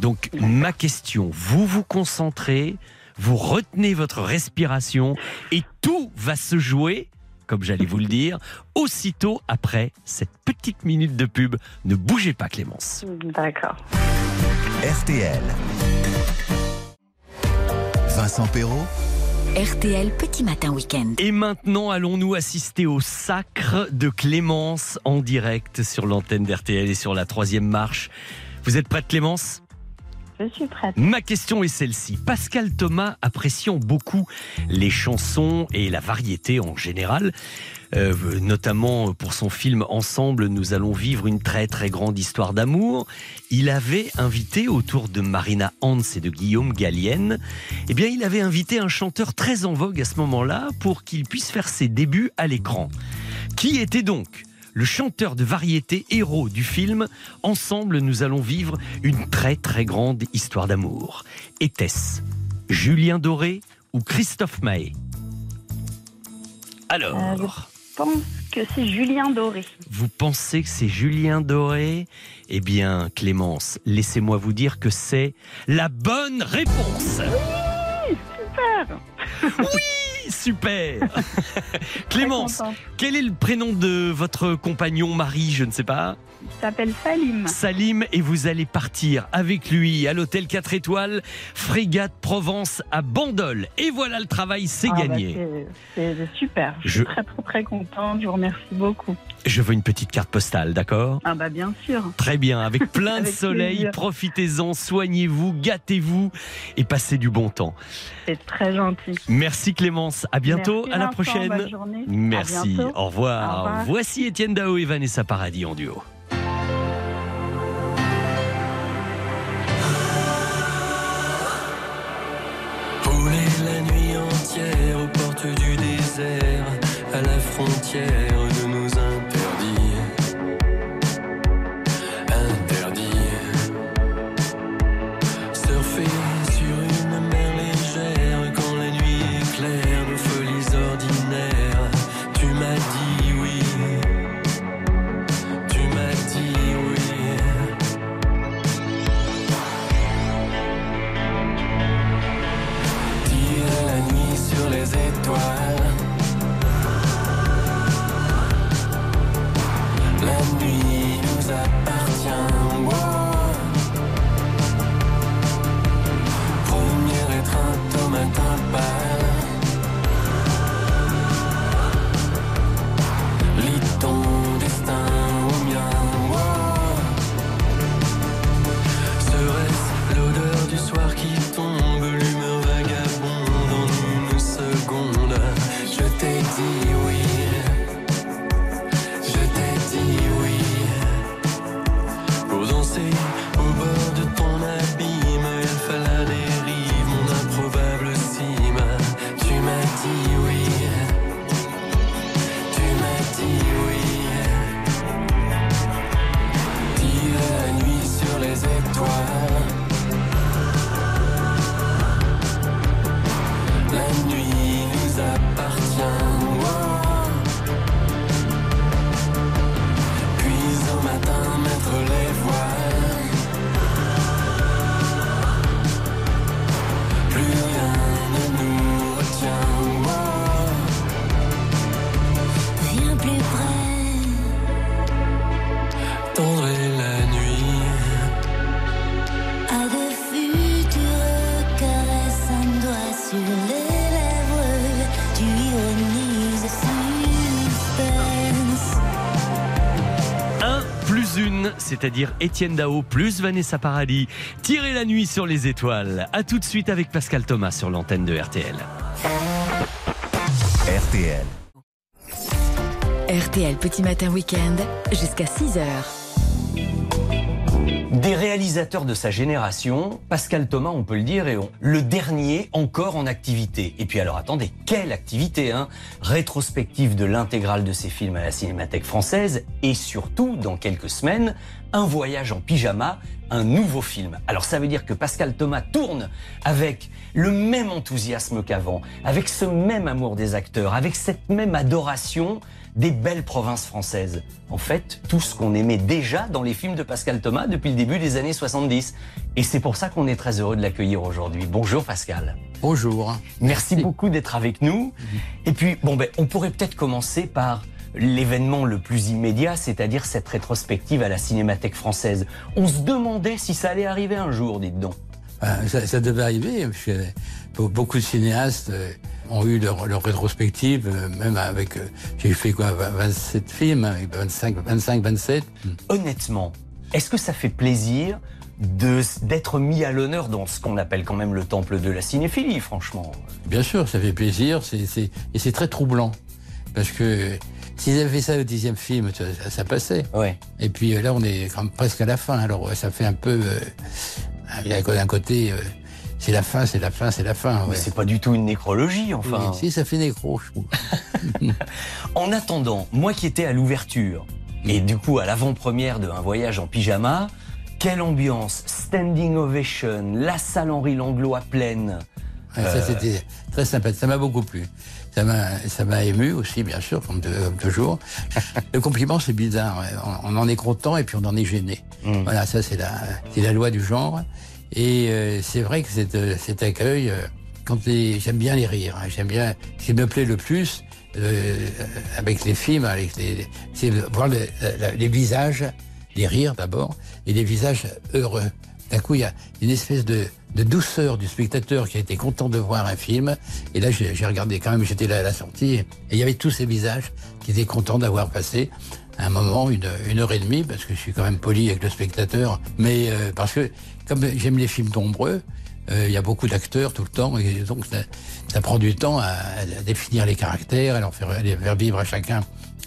Donc, ma question, vous vous concentrez, vous retenez votre respiration et tout va se jouer, comme j'allais vous le dire, aussitôt après cette petite minute de pub. Ne bougez pas, Clémence. D'accord. RTL. Vincent Perrault. RTL Petit Matin Week-end. Et maintenant, allons-nous assister au sacre de Clémence en direct sur l'antenne d'RTL et sur la troisième marche. Vous êtes prête, Clémence? Suis prête. Ma question est celle-ci. Pascal Thomas appréciant beaucoup les chansons et la variété en général, euh, notamment pour son film Ensemble, nous allons vivre une très très grande histoire d'amour. Il avait invité autour de Marina Hans et de Guillaume Gallienne, eh bien, il avait invité un chanteur très en vogue à ce moment-là pour qu'il puisse faire ses débuts à l'écran. Qui était donc le chanteur de variété héros du film Ensemble, nous allons vivre une très très grande histoire d'amour. Était-ce Julien Doré ou Christophe Mahé? Alors, Euh, je pense que c'est Julien Doré. vous pensez que c'est Julien Doré? Eh bien, Clémence, laissez-moi vous dire que c'est la bonne réponse. Super. Oui, super. Clémence, quel est le prénom de votre compagnon, Marie Je ne sais pas. Il s'appelle Salim. Salim et vous allez partir avec lui à l'hôtel 4 étoiles Frégate Provence à Bandol. Et voilà le travail, c'est Ah, bah, gagné. c'est- c'est super. Je, Je- suis très très très contente. Je vous remercie beaucoup. Je veux une petite carte postale, d'accord? Ah bah bien sûr. Très bien, avec plein de soleil, profitez-en, soignez-vous, gâtez-vous et passez du bon temps. C'est très gentil. Merci Clémence, à bientôt, Merci à la prochaine. bonne journée. À Merci, au revoir. Au revoir. Voici Étienne Dao et Vanessa Paradis en duo. C'est-à-dire Étienne Dao plus Vanessa Paradis. Tirez la nuit sur les étoiles. À tout de suite avec Pascal Thomas sur l'antenne de RTL. RTL. RTL Petit Matin Week-end jusqu'à 6h. Des réalisateurs de sa génération, Pascal Thomas, on peut le dire, et on- le dernier encore en activité. Et puis alors attendez, quelle activité hein? Rétrospective de l'intégrale de ses films à la Cinémathèque française et surtout, dans quelques semaines, un voyage en pyjama, un nouveau film. Alors ça veut dire que Pascal Thomas tourne avec le même enthousiasme qu'avant, avec ce même amour des acteurs, avec cette même adoration des belles provinces françaises. En fait, tout ce qu'on aimait déjà dans les films de Pascal Thomas depuis le début des années 70. Et c'est pour ça qu'on est très heureux de l'accueillir aujourd'hui. Bonjour Pascal. Bonjour. Merci beaucoup d'être avec nous. Et puis, bon, ben, on pourrait peut-être commencer par l'événement le plus immédiat, c'est-à-dire cette rétrospective à la Cinémathèque française. On se demandait si ça allait arriver un jour, dites donc. Euh, ça, ça devait arriver, parce que be- beaucoup de cinéastes euh, ont eu leur, leur rétrospective, euh, même avec, euh, j'ai fait quoi, 20 27 films, avec 25, 25, 27. Honnêtement, est-ce que ça fait plaisir d'être mis à l'honneur dans ce qu'on appelle quand même le temple de la cinéphilie, franchement? Bien sûr, ça fait plaisir, c'est, c'est- et c'est très troublant, parce que s'ils avaient fait ça au dixième film, ça, passait. Ouais. Et puis euh, là, on est quand même presque à la fin, alors ça fait un peu... euh, il y a d'un côté, euh, c'est la fin, c'est la fin, c'est la fin. Mais c'est pas du tout une nécrologie, enfin. Oui, si, ça fait nécro, je trouve. En attendant, moi qui étais à l'ouverture et du coup à l'avant-première de Un voyage en pyjama, quelle ambiance, standing ovation, la salle Henri Langlois pleine. Ouais, Ça, Euh, c'était très sympa. Ça m'a beaucoup plu. Ça m'a, ému aussi, bien sûr, comme, de- comme toujours. Le compliment, c'est bizarre. On, on en est content et puis on en est gêné. Mm. Voilà, ça, c'est la, c'est la loi du genre. Et euh, c'est vrai que cet, euh, cet accueil, euh, quand les, j'aime bien les rires. hein. j'aime bien. Ce qui me plaît le plus euh, avec les films, avec les, c'est voir le- la- les visages, les rires d'abord, et les visages heureux. D'un coup, il y a une espèce de, de douceur du spectateur qui a été content de voir un film. Et là, j'ai regardé quand même, j'étais là à la sortie, et il y avait tous ces visages qui étaient contents d'avoir passé un moment, une, une heure et demie, parce que je suis quand même poli avec le spectateur. Mais euh, parce que, comme j'aime les films nombreux, euh, il y a beaucoup d'acteurs tout le temps, et donc ça, ça prend du temps à, à définir les caractères, à leur faire, à les faire vivre à chacun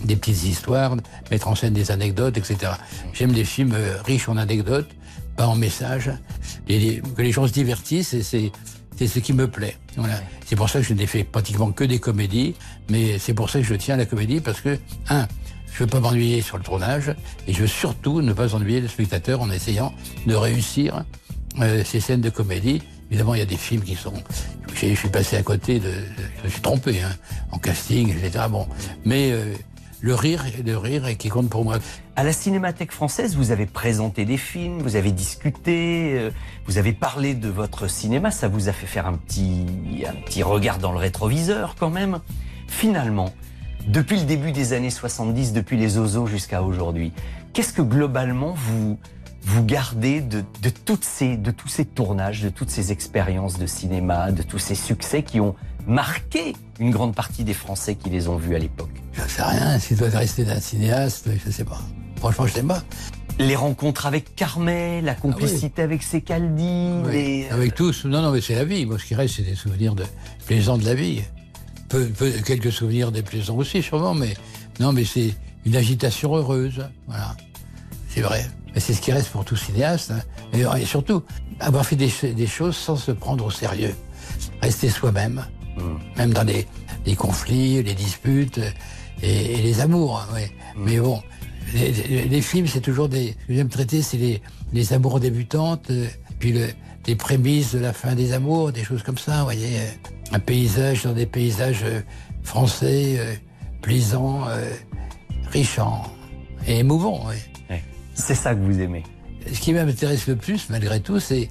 des petites histoires, mettre en scène des anecdotes, etc. J'aime les films euh, riches en anecdotes, pas en messages, et que les gens se divertissent, et c'est c'est ce qui me plaît. Voilà. C'est pour ça que je n'ai fait pratiquement que des comédies, mais c'est pour ça que je tiens à la comédie, parce que, un, je veux pas m'ennuyer sur le tournage, et je veux surtout ne pas ennuyer le spectateur en essayant de réussir euh, ces scènes de comédie. Évidemment, il y a des films qui sont... Je suis passé à côté de... Je me suis trompé, hein, en casting, etc. Bon, mais euh, le rire, le rire est qui compte pour moi. À la Cinémathèque française, vous avez présenté des films, vous avez discuté, euh, vous avez parlé de votre cinéma, ça vous a fait faire un petit, un petit regard dans le rétroviseur quand même. Finalement, depuis le début des années 70, depuis les Ozos jusqu'à aujourd'hui, qu'est-ce que globalement vous, vous gardez de, de, toutes ces, de tous ces tournages, de toutes ces expériences de cinéma, de tous ces succès qui ont marqué une grande partie des Français qui les ont vus à l'époque? Je sais rien, s'il doit rester d'un cinéaste, je sais pas. Franchement, je sais pas. Les rencontres avec Carmel, la complicité avec Secaldi, Oui, les... Avec tous. Non, non, mais c'est la vie. Moi, ce qui reste, c'est des souvenirs de plaisants de la vie. Peu, peu- quelques souvenirs déplaisants aussi, sûrement, mais non, mais c'est une agitation heureuse. Voilà. C'est vrai. Mais c'est ce qui reste pour tout cinéaste. hein. Et, et surtout, avoir fait des, ch- des choses sans se prendre au sérieux. Rester soi-même, même dans les, les conflits, les disputes et, et les amours. hein, ouais. Mais bon, les, les- les films, c'est toujours des. Ce que j'aime traiter, c'est les, les amours débutantes, euh, puis le, les prémices de la fin des amours, des choses comme ça, vous voyez. Un paysage dans des paysages euh, français, euh, plaisants, euh, riches en- et émouvants, ouais. C'est ça que vous aimez. Ce qui m'intéresse le plus, malgré tout, c'est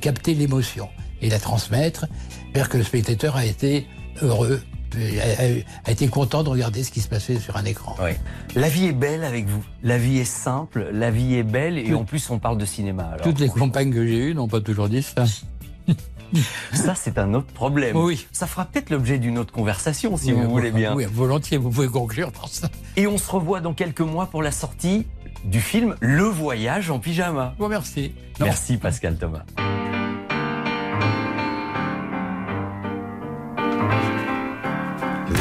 capter l'émotion et la transmettre, faire que le spectateur a été heureux, a, été content de regarder ce qui se passait sur un écran. Oui. La vie est belle avec vous. La vie est simple, la vie est belle et en plus on parle de cinéma. Alors. Toutes les compagnes que j'ai eues n'ont pas toujours dit ça. Ça c'est un autre problème. Oui. Ça fera peut-être l'objet d'une autre conversation si Oui, vous voulez bien. Oui, volontiers, vous pouvez conclure par ça. Et on se revoit dans quelques mois pour la sortie du film Le Voyage en pyjama. Bon, merci. Merci Pascal Thomas.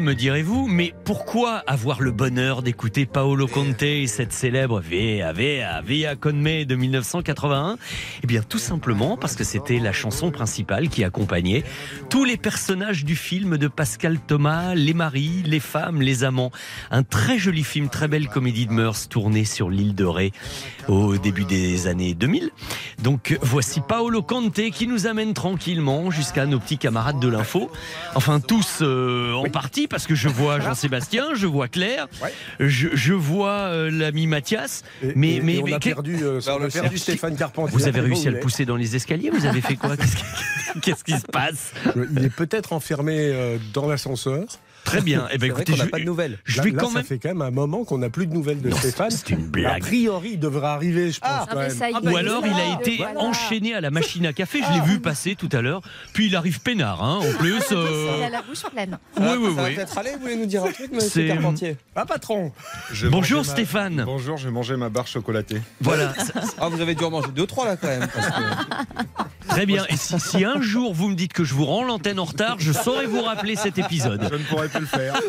me direz-vous, mais pourquoi avoir le bonheur d'écouter Paolo Conte et cette célèbre con me de 1981 Eh bien tout simplement parce que c'était la chanson principale qui accompagnait tous les personnages du film de Pascal Thomas, les maris, les femmes, les amants. Un très joli film, très belle comédie de mœurs tournée sur l'île de Ré au début des années 2000. Donc voici Paolo Conte qui nous amène tranquillement jusqu'à nos petits camarades de l'info. Enfin tous euh, en partie parce que je vois Jean-Sébastien, je vois Claire, je, je vois euh, l'ami Mathias. mais et- mais, et on mais a perdu, euh, on a perdu Stéphane Carpentier. Vous avez réussi à le pousser dans les escaliers Vous avez fait quoi? Qu'est-ce qui- Qu'est-ce qui se passe? Il est peut-être enfermé euh, dans l'ascenseur. Très bien. Eh ben, écoutez, n'a je- pas de nouvelles. je Là- vais là, quand ça même- fait quand même un moment qu'on n'a plus de nouvelles de Non, Stéphane. c'est une blague. A priori, il devrait arriver, je pense. Ah, quand mais même. ça y est, Ou alors il a été enchaîné à la machine à café, je l'ai vu passer tout à l'heure. Puis il arrive peinard, hein, en plus. euh, Il a la bouche pleine. Oui, oui, Ça va oui. peut-être aller, vous voulez nous dire un truc, monsieur C'est- Carpentier Ah, patron Je Bonjour, ma- Stéphane. Bonjour, je vais manger ma barre chocolatée. Voilà. Ah, vous avez dû en manger deux, trois là quand même. parce que- Très bien. Et si, si un jour vous me dites que je vous rends l'antenne en retard, je saurai vous rappeler cet épisode. Je ne pourrai plus le faire.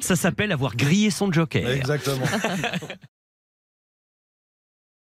Ça s'appelle avoir grillé son joker. Exactement.